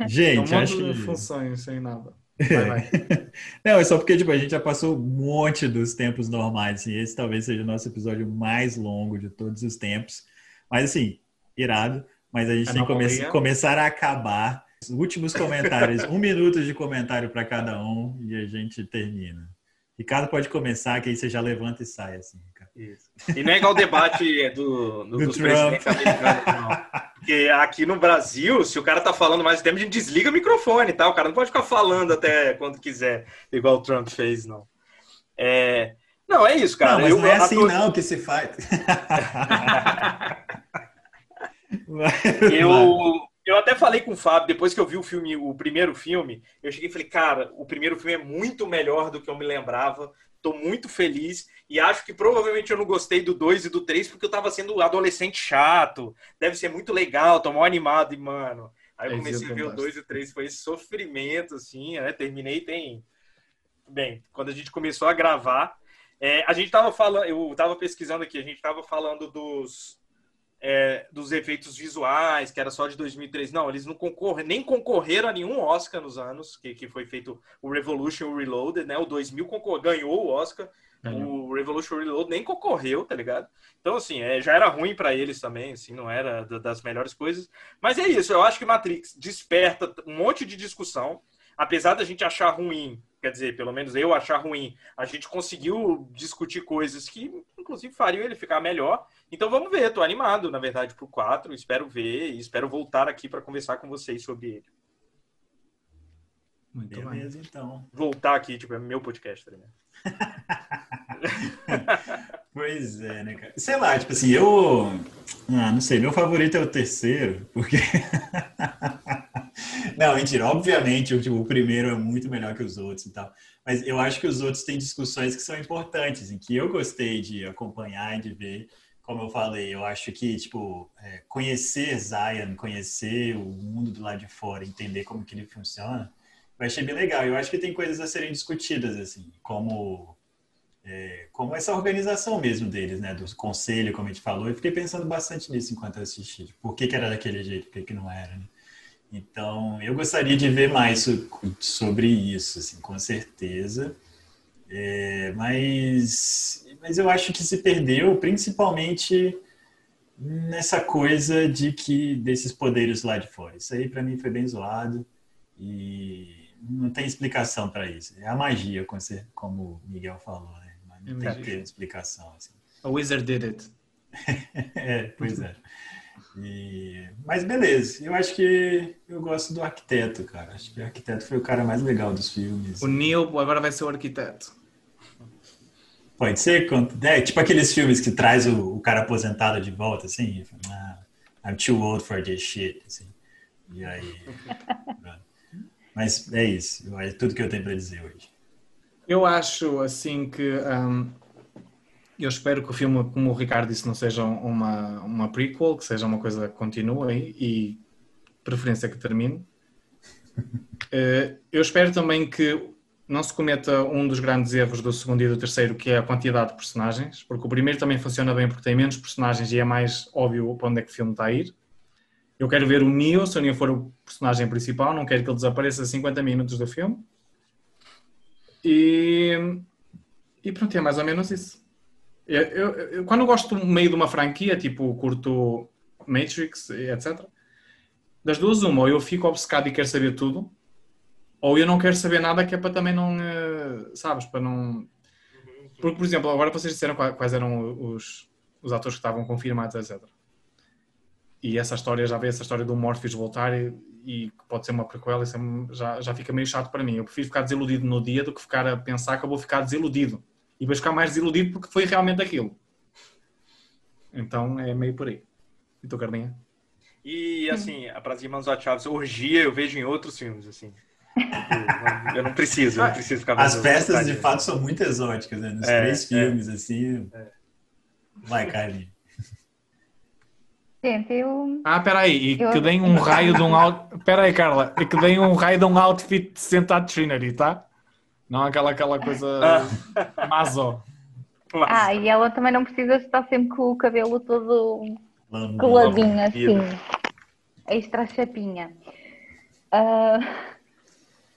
É um Gente, monte acho de que... funções sem nada. Vai, vai. Não, é só porque tipo, a gente já passou um monte dos tempos normais. Assim, esse talvez seja o nosso episódio mais longo de todos os tempos. Mas assim, irado. Mas a gente tem que come começar a acabar. Os últimos comentários, um minuto de comentário para cada um e a gente termina. Ricardo pode começar, que aí você já levanta e sai assim. Isso. E não é igual o debate do, do- Do dos Trump. presidentes americanos, não. Porque aqui no Brasil, se o cara tá falando mais tempo, a gente desliga o microfone, tá? O cara não pode ficar falando até quando quiser, igual o Trump fez, não. É... Não, é isso, cara. Não, mas eu, não é assim não que se faz. Eu, eu até falei com o Fábio, depois que eu vi o filme, o primeiro filme, eu cheguei e falei, cara, o primeiro filme é muito melhor do que eu me lembrava. Tô muito feliz e acho que provavelmente eu não gostei do 2 e do 3 porque eu tava sendo adolescente chato. Deve ser muito legal, tô mó animado e, mano. Aí eu É, comecei a ver o exatamente. 2 e o 3, foi esse sofrimento, assim, né? Terminei tem. Bem, quando a gente começou a gravar, é, a gente tava falando, eu tava pesquisando aqui, a gente tava falando dos, é, dos efeitos visuais, que era só de 2003. Não, eles não concorreram, nem concorreram a nenhum Oscar nos anos que, que foi feito o Revolution Reloaded, né? O 2000 concor- ganhou o Oscar, o Revolution Reloaded nem concorreu, tá ligado? Então, assim, é, já era ruim pra eles também, assim, não era da- das melhores coisas. Mas é isso, eu acho que Matrix desperta um monte de discussão, apesar da gente achar ruim, quer dizer, pelo menos eu achar ruim, a gente conseguiu discutir coisas que, inclusive, fariam ele ficar melhor. Então vamos ver, tô animado, na verdade, pro 4, espero ver e espero voltar aqui para conversar com vocês sobre ele. Muito bem. Beleza, então. Voltar aqui, tipo, é meu podcast, ligado? Pois é, né, cara? Sei lá, tipo assim, eu. Ah, não sei, meu favorito é o terceiro, porque. não, mentira, obviamente o, tipo, o primeiro é muito melhor que os outros e tal. Mas eu acho que os outros têm discussões que são importantes, em que eu gostei de acompanhar e de ver. Como eu falei, eu acho que, tipo, é, conhecer Zion, conhecer o mundo do lado de fora, entender como que ele funciona, eu achei bem legal. Eu acho que tem coisas a serem discutidas, assim, como é, como essa organização mesmo deles, né, do conselho, como a gente falou, eu fiquei pensando bastante nisso enquanto eu assisti, tipo, por que, que era daquele jeito, por que, que não era, né? Então, eu gostaria de ver mais so- sobre isso, assim, com certeza, É, mas, mas eu acho que se perdeu, principalmente nessa coisa de que desses poderes lá de fora. Isso aí para mim foi bem zoado e não tem explicação para isso. É a magia, como Miguel falou, né? Não É que ter explicação. Assim. A Wizard did it. É, pois é. E- Mas beleza, eu acho que eu gosto do arquiteto, cara. Acho que o arquiteto foi o cara mais legal dos filmes. O Neil agora vai ser o arquiteto. Pode ser? É, tipo aqueles filmes que traz o, o cara aposentado de volta, assim. Ah, I'm too old for this shit, assim. E aí. Mas é isso. É tudo que eu tenho para dizer hoje. Eu acho assim que hum, eu espero que o filme, como o Ricardo disse, não seja uma, uma prequel, que seja uma coisa que continue e preferência que termine. Eh, eu espero também que não se cometa um dos grandes erros do segundo e do terceiro, que é a quantidade de personagens, porque o primeiro também funciona bem porque tem menos personagens e é mais óbvio para onde é que o filme está a ir. Eu quero ver o Neo, se o Neo for o personagem principal, não quero que ele desapareça 50 minutos do filme. E, e pronto, é mais ou menos isso. Eu, eu- eu- quando eu gosto meio de uma franquia, tipo curto Matrix, etc., das duas, uma, ou eu fico obcecado e quero saber tudo, ou eu não quero saber nada que é para também não, eh, sabes, para não... Porque, por exemplo, agora vocês disseram qua- quais eram os, os atores que estavam confirmados, etc. E essa história, já veio essa história do Morpheus voltar e, e que pode ser uma prequel, isso é- já, já fica meio chato para mim. Eu prefiro ficar desiludido no dia do que ficar a pensar que eu vou ficar desiludido. E depois ficar mais desiludido porque foi realmente aquilo. Então é meio por aí. E tu, Carlinha? E, assim, a Prazer de Manos Chaves, orgia eu vejo em outros filmes, assim. Eu não preciso, eu não preciso ficar As vendo festas, de fato, são muito exóticas, né? Nos É, três é. filmes, assim. Vai, Carlinhos. Gente, eu. Ah, peraí, e Eu- que deem um raio de um out... Peraí, Carla, e que deem um raio de um outfit sentado Trinity, tá? Não aquela, aquela coisa maso. Mas- Ah, e ela também não precisa estar sempre com o cabelo todo coladinho assim. Extra chapinha. Ah,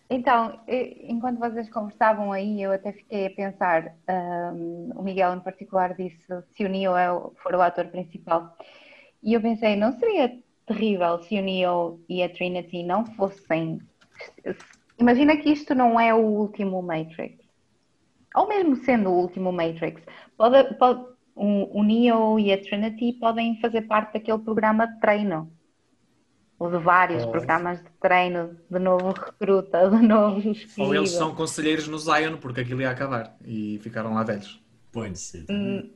então, enquanto vocês conversavam aí, eu até fiquei a pensar, ahm, o Miguel em particular disse se o Neo é for o ator principal. E eu pensei, não seria terrível se o Neo e a Trinity não fossem. Imagina que isto não é o último Matrix. Ou mesmo sendo o último Matrix, pode, pode- o, o Neo e a Trinity podem fazer parte daquele programa de treino ou de vários Oh. programas de treino, de novo recruta, de novo escolhido. Ou eles são conselheiros no Zion porque aquilo ia acabar e ficaram lá velhos. Pode ser. Hum,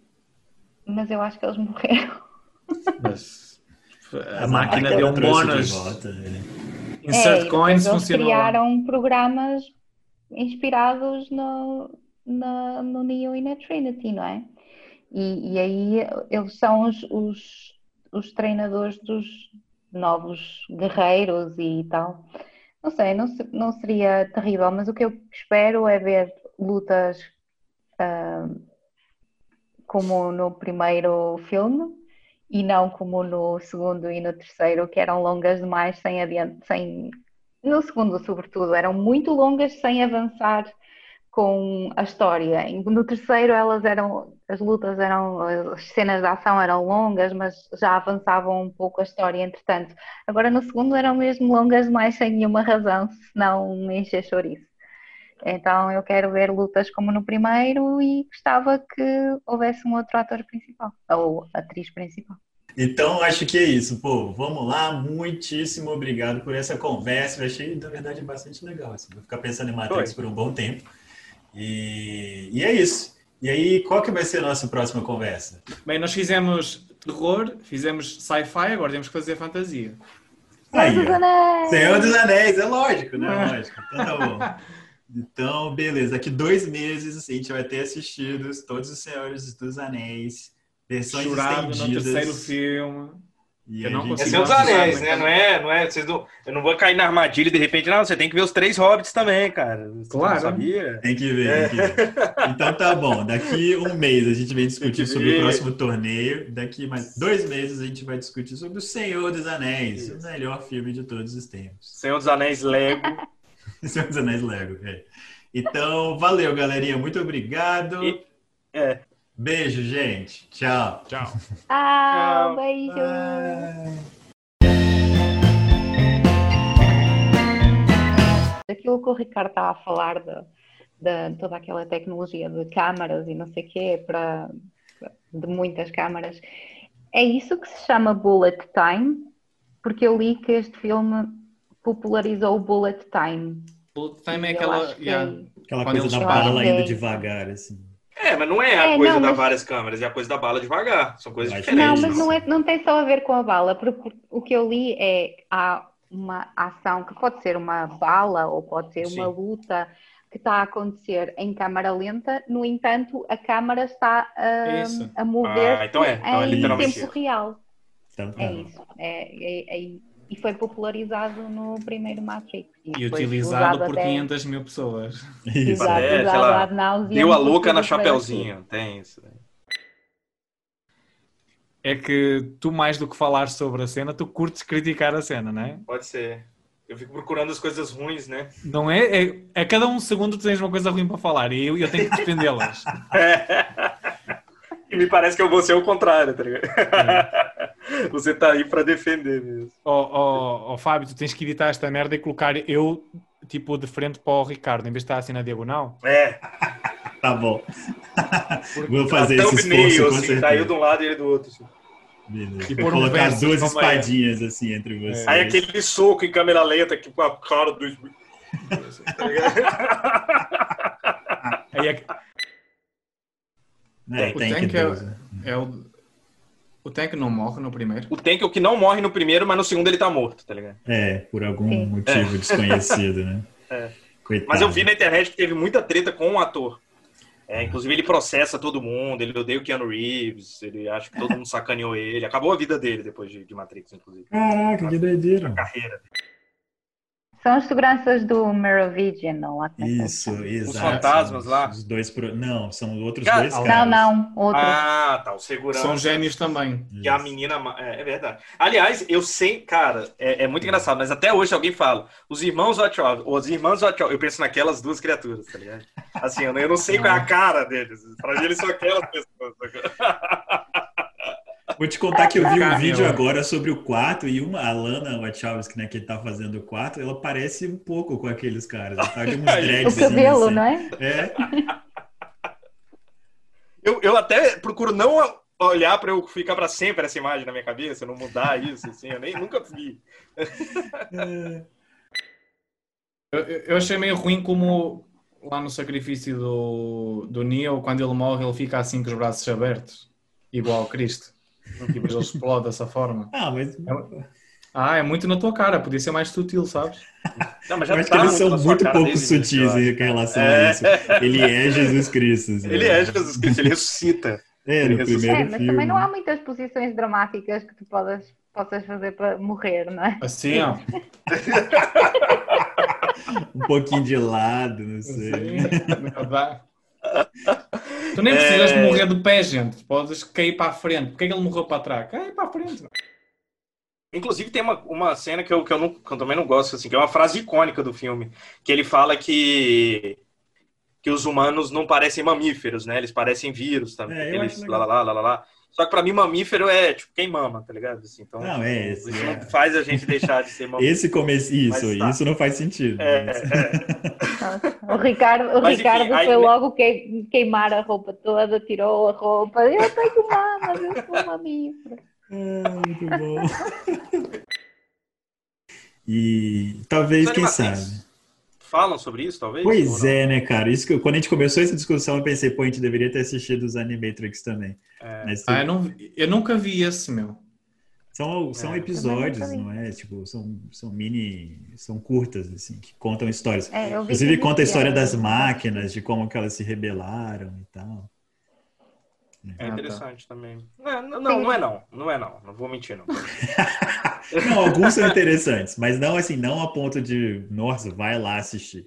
Mas eu acho que eles morreram. Mas a Mas máquina máquina deu um trouxe de bónus. volta, é. Insert É, e depois coins eles funcionou. criaram programas inspirados no, na- no Neo e na Trinity, não é? E, e aí eles são os, os, os treinadores dos novos guerreiros e tal. Não sei, não, se- não seria terrível, mas o que eu espero é ver lutas ah, como no primeiro filme e não como no segundo e no terceiro, que eram longas demais sem adiante, sem no segundo sobretudo, eram muito longas sem avançar com a história. No terceiro elas eram, as lutas eram, as cenas de ação eram longas, mas já avançavam um pouco a história entretanto. Agora no segundo eram mesmo longas demais sem nenhuma razão, senão encher chouriço. Então eu quero ver lutas como no primeiro e gostava que houvesse um outro ator principal, ou atriz principal. Então, acho que é isso, povo. Vamos lá. Muitíssimo obrigado por essa conversa. Eu achei, na verdade, bastante legal. Assim. Vou ficar pensando em Matrix Foi. por um bom tempo. E, e é isso. E aí, qual que vai ser a nossa próxima conversa? Bem, nós fizemos terror, fizemos sci-fi, agora temos que fazer fantasia. Aí, Senhor dos. Anéis! Senhor dos Anéis, é lógico, né? Lógico. Então tá bom. Então, beleza. Daqui dois meses a gente vai ter assistido todos os Senhores dos Anéis, versões no estendidas. terceiro filme. E Eu não gente- É consigo Senhor dos Anéis, né? Não é, não é, vocês não, eu não vou cair na armadilha e de repente, não, você tem que ver os três hobbits também, cara. Você Claro. sabia? Tem que ver, tem que ver. Então tá bom. Daqui um mês a gente vem discutir sobre o próximo torneio. Daqui mais dois meses a gente vai discutir sobre o Senhor dos Anéis, Isso. o melhor filme de todos os tempos. Senhor dos Anéis Lego. Senhor dos Anéis Lego. é. Então, valeu, galerinha. Muito obrigado. E- é. Beijo, gente. Tchau. Tchau. Ah, Tchau. beijo! Aquilo que o Ricardo estava a falar de, de toda aquela tecnologia de câmaras e não sei o quê, para, de muitas câmaras, é isso que se chama bullet time? Porque eu li que este filme popularizou o bullet time. Bullet time é aquela. yeah. Aquela Quando coisa da bala indo É. devagar, assim. É, mas não é a É, coisa não, das mas- várias câmeras, é a coisa da bala devagar. São coisas Mas- diferentes. Não, mas não, é, não tem só a ver com a bala, porque o que eu li é há uma ação que pode ser uma bala ou pode ser uma Sim. luta que está a acontecer em câmara lenta, no entanto, a câmara está a, Isso. a mover Ah, então é. Então é em literalmente tempo real. Então, É bom. isso. É, é- é- e foi popularizado no primeiro Matrix. E foi utilizado por até- 500 mil pessoas. Isso. Exato, É, sei usado lá, Deu a louca na Chapeuzinho. Tem isso. É que tu, mais do que falar sobre a cena, tu curtes criticar a cena, não é? Pode ser. Eu fico procurando as coisas ruins, né? Não é? É, a cada um segundo tu tens uma coisa ruim para falar e eu, eu tenho que defendê-las. e me parece que eu vou ser o contrário, tá ligado? Você tá aí pra defender mesmo. Ó ó, ó, Fábio, tu tens que editar esta merda e colocar eu, tipo, de frente para o Ricardo, em vez de estar assim na diagonal. É, Tá bom. Vou fazer a esse esforço, com assim, certeza. tá eu de um lado e ele do outro. assim. Beleza. E um colocar verso, duas espadinhas, assim, entre vocês. Aí aquele soco em câmera lenta aqui com a cara do. Tá ligado? Aí é, É, o tem que tanque é, né? é o. O tanque não morre no primeiro. o Tank é o que não morre no primeiro, mas no segundo ele tá morto, tá ligado? É, por algum Sim. motivo desconhecido, né? É. Coitado. Mas eu vi na internet que teve muita treta com o ator. É, inclusive ele processa todo mundo, ele odeia o Keanu Reeves, ele acha que todo mundo sacaneou ele. Acabou a vida dele depois de, de Matrix, inclusive. Caraca, que doideira. Carreira. São as seguranças do Merovingian, não lá é Isso, exato. fantasmas Os- lá? Os dois pro... Não, são outros Cara, dois não, caras. Não, não, outro. Ah, tá. O segurança. São gênios também. Que a menina. É, é verdade. Aliás, eu sei, cara, é, é muito engraçado, mas até hoje alguém fala, os irmãos Wachowski, os irmãos Wachowski, eu penso naquelas duas criaturas, tá ligado? Assim, eu não, eu não sei qual é a cara deles. Pra mim, eles são aquelas pessoas. Vou te contar que eu vi um vídeo agora sobre o quarto e uma, a Lana Wachowski, né, que tá fazendo o quarto, ela parece um pouco com aqueles caras. Ela tá com uns O dreads, O cabelo, assim, não é? É, Eu, eu até procuro não olhar pra eu ficar pra sempre essa imagem na minha cabeça, não mudar isso, assim, eu nem nunca vi. Eu, eu achei meio ruim como lá no sacrifício do, do Neo, quando ele morre, ele fica assim com os braços abertos, igual ao Cristo. E depois ele explode dessa forma. Ah, mas Ah, é muito na tua cara, podia ser mais sutil, sabes? Não, mas eu já acho tá que eles são na sua muito pouco o início, sutis eu em relação É. a isso. Ele é Jesus Cristo. Ele é Jesus Cristo, ele ressuscita. É, no ele primeiro É, mas filme. também não há muitas posições dramáticas que tu possas, possas fazer para morrer, não é? Assim, ó. Um pouquinho de lado, não sei. Assim, dá. Tu nem precisas de morrer de pé, gente. Podes cair para a frente. Porquê é que ele morreu para trás? Cai para a frente. Inclusive tem uma, uma cena que eu, que, eu não, que eu também não gosto, assim, que é uma frase icônica do filme, que ele fala que que os humanos não parecem mamíferos, né? Eles parecem vírus também. É, eu Eles, lá, lá, lá, lá, lá, lá. Só que pra mim mamífero é tipo quem mama, tá ligado? Assim, então Não, é esse, isso é. não faz a gente deixar de ser mamífero. Esse começo, isso, Mas tá. isso não faz sentido. É, mas- é. O Ricardo, o Mas, enfim, Ricardo aí- foi logo que- queimar a roupa toda, tirou a roupa. Eu tenho mamas, eu sou mamífero. Ah, muito bom. E talvez, quem sabe? Falam sobre isso, talvez? Pois é, né, cara? Isso que quando a gente começou essa discussão, eu pensei, pô, a gente deveria ter assistido os Animatrix também. É. Mas Ah, eu, não, eu nunca vi esse, meu. são, são É. episódios, não é? Tipo, são, são mini. São curtas, assim, que contam histórias. É, eu vi Inclusive, que conta a história das máquinas, de como que elas se rebelaram e tal. É Ah, tá. interessante também. Não, não, não, não é não. Não é não. Não vou mentir, não. Não, alguns são interessantes, mas não assim, não a ponto de, nossa, vai lá assistir.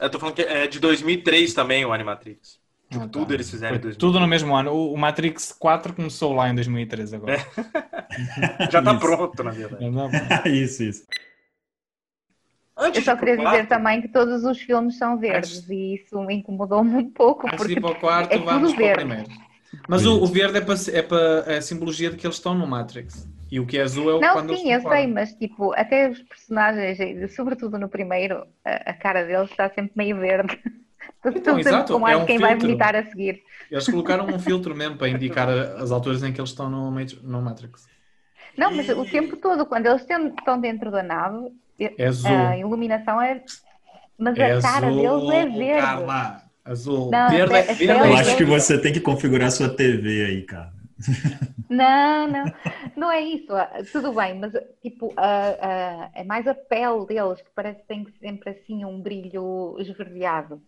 Eu tô falando que é de 2003 também o Animatrix. Tipo, Ah, tá. tudo eles fizeram em Foi 2003. tudo no mesmo ano. O, o Matrix 4 começou lá em 2013 agora. Já tá Isso. pronto, na verdade. É, isso, isso. Antes Eu só de queria dizer quarto- também que todos os filmes são verdes e isso me incomodou-me um pouco. Antes de Porque ir para o quarto, é vamos tudo para o verde. primeiro. Mas o, o verde é para, é para a simbologia de que eles estão no Matrix. E o que é azul é o Não, quando eles sim, eu sei, mas tipo, até os personagens, e sobretudo no primeiro, a, a cara deles está sempre meio verde. Então, sempre exato, com é um quem vai filtro. vomitar a seguir. Eles colocaram um filtro mesmo para indicar as alturas em que eles estão no, no Matrix. Não, mas o tempo todo, quando eles estão dentro da nave, É a iluminação é. Mas é a cara azul, deles é verde. Carla. Azul. Não, verde é- é, é verde Eu é acho que você tem que configurar sua TV aí, cara. Não, não, não é isso. ah, Tudo bem, mas tipo, a- a- é mais a pele deles que parece que tem sempre assim um brilho esverdeado.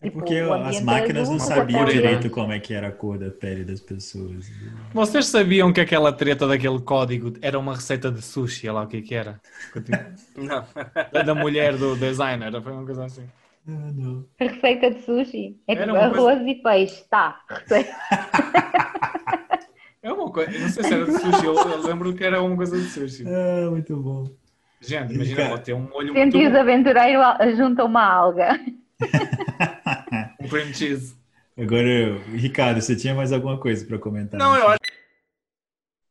É Tipo, porque o as ambiente máquinas não sabiam a direito branca. como é que era a cor da pele das pessoas. Vocês sabiam que aquela treta daquele código era uma receita de sushi, olha lá o que é que era? Não. Da- Da mulher do designer, foi uma coisa assim. Não. A receita de sushi é tipo coisa- arroz e peixe, tá. Receita. É uma coisa, não sei se era de sushi, eu, eu lembro que era uma coisa de sushi. Ah, muito bom. Gente, imagina, pode ter um olho muito Sentido bom, aventureiro al- junto a uma alga. um cream cheese. Agora, Ricardo, você tinha mais alguma coisa para comentar? Não, eu acho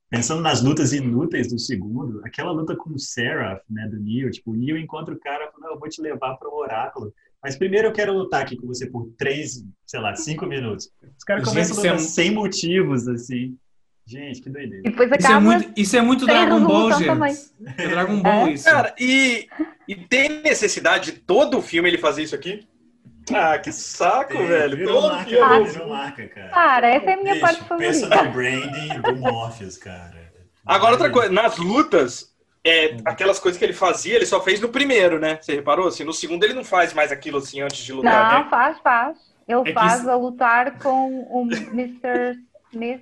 Pensando nas lutas inúteis do segundo, aquela luta com o Seraph, né, do Neo, tipo, o Neo encontra o cara e fala, não, eu vou te levar para o oráculo. Mas primeiro eu quero lutar aqui com você por três, sei lá, cinco minutos. Os caras começam a é lutar um- sem motivos, assim. Gente, que doideira. E depois Isso é muito, isso é muito Dragon Ball, gente. também. É Dragon Ball É? isso. Cara, e, e tem necessidade de todo filme ele fazer isso aqui? Ah, que saco, velho. Virou Todo marca, filme. virou marca, cara. Cara, essa é a minha Bicho, parte Personal favorita. branding do Morpheus, cara. Agora, outra coisa, nas lutas, é, aquelas coisas que ele fazia, ele só fez no primeiro, né? Você reparou? Assim, no segundo ele não faz mais aquilo assim antes de lutar, Não, né? faz, faz. Ele É que faz isso- a lutar com o Mr. Smith.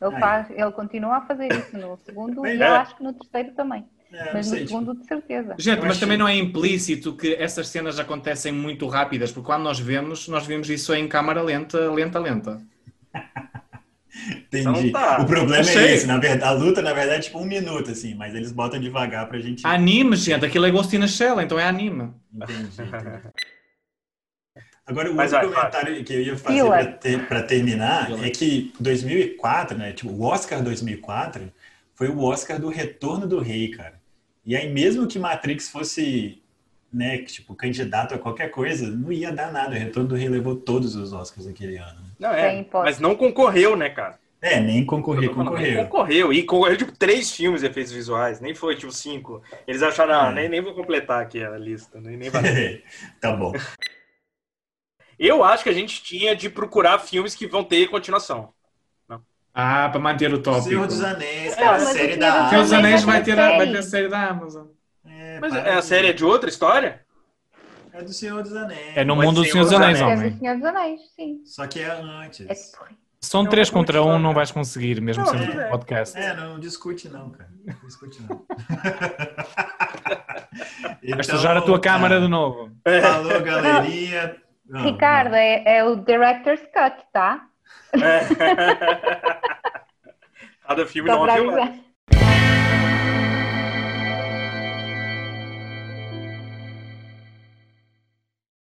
Ele, faz, ele continua a fazer isso no segundo Bem, e é. eu acho que no terceiro também. É, Mas no sei, tipo, segundo, de certeza. Gente, mas também não é implícito que essas cenas acontecem muito rápidas, porque quando nós vemos, nós vemos isso em câmara lenta, lenta, lenta. Entendi. Então tá. O problema é esse, na verdade, a luta, na verdade, é tipo um minuto, assim, mas eles botam devagar pra gente. Anime, gente, aquilo é Ghost in a Shell, então é anime. Entendi. entendi. Agora, o Mas outro vai, comentário que eu ia fazer pra, ter- pra terminar é que 2004, né? Tipo, o Oscar 2004 foi o Oscar do Retorno do Rei, cara. E aí, mesmo que Matrix fosse né, tipo, candidato a qualquer coisa, não ia dar nada. O Retorno do Rei levou todos os Oscars aquele ano. né? Não, é. Mas não concorreu, né, cara? É, nem concorrer, Eu tô falando, nem concorreu. Concorreu. E concorreu, tipo, três filmes de efeitos visuais. Nem foi, tipo, cinco. Eles acharam, ah, É. nem, nem vou completar aqui a lista. Nem, nem vai. tá bom. Eu acho que a gente tinha de procurar filmes que vão ter continuação. Ah, para manter o tópico. Senhor dos Anéis, Não, é a série Senhor da dos Senhor dos Anéis Anéis vai ter vai série. ter a série da Amazon. É, Mas para a série é de outra história? É do Senhor dos Anéis. É no Pode mundo do Senhor dos Anéis, Anéis. É do homem. Senhor dos Anéis, sim. Só que é antes. É porra. São Não, três vou contra um, não vais conseguir, mesmo Não, sendo bem. podcast. É, não discute não, cara. Não discute não. Vais sujar a tua câmara de novo. Falou, galerinha. Não, Ricardo, não. é, é o Director's Cut, tá? É. Cada filme Só não avisar.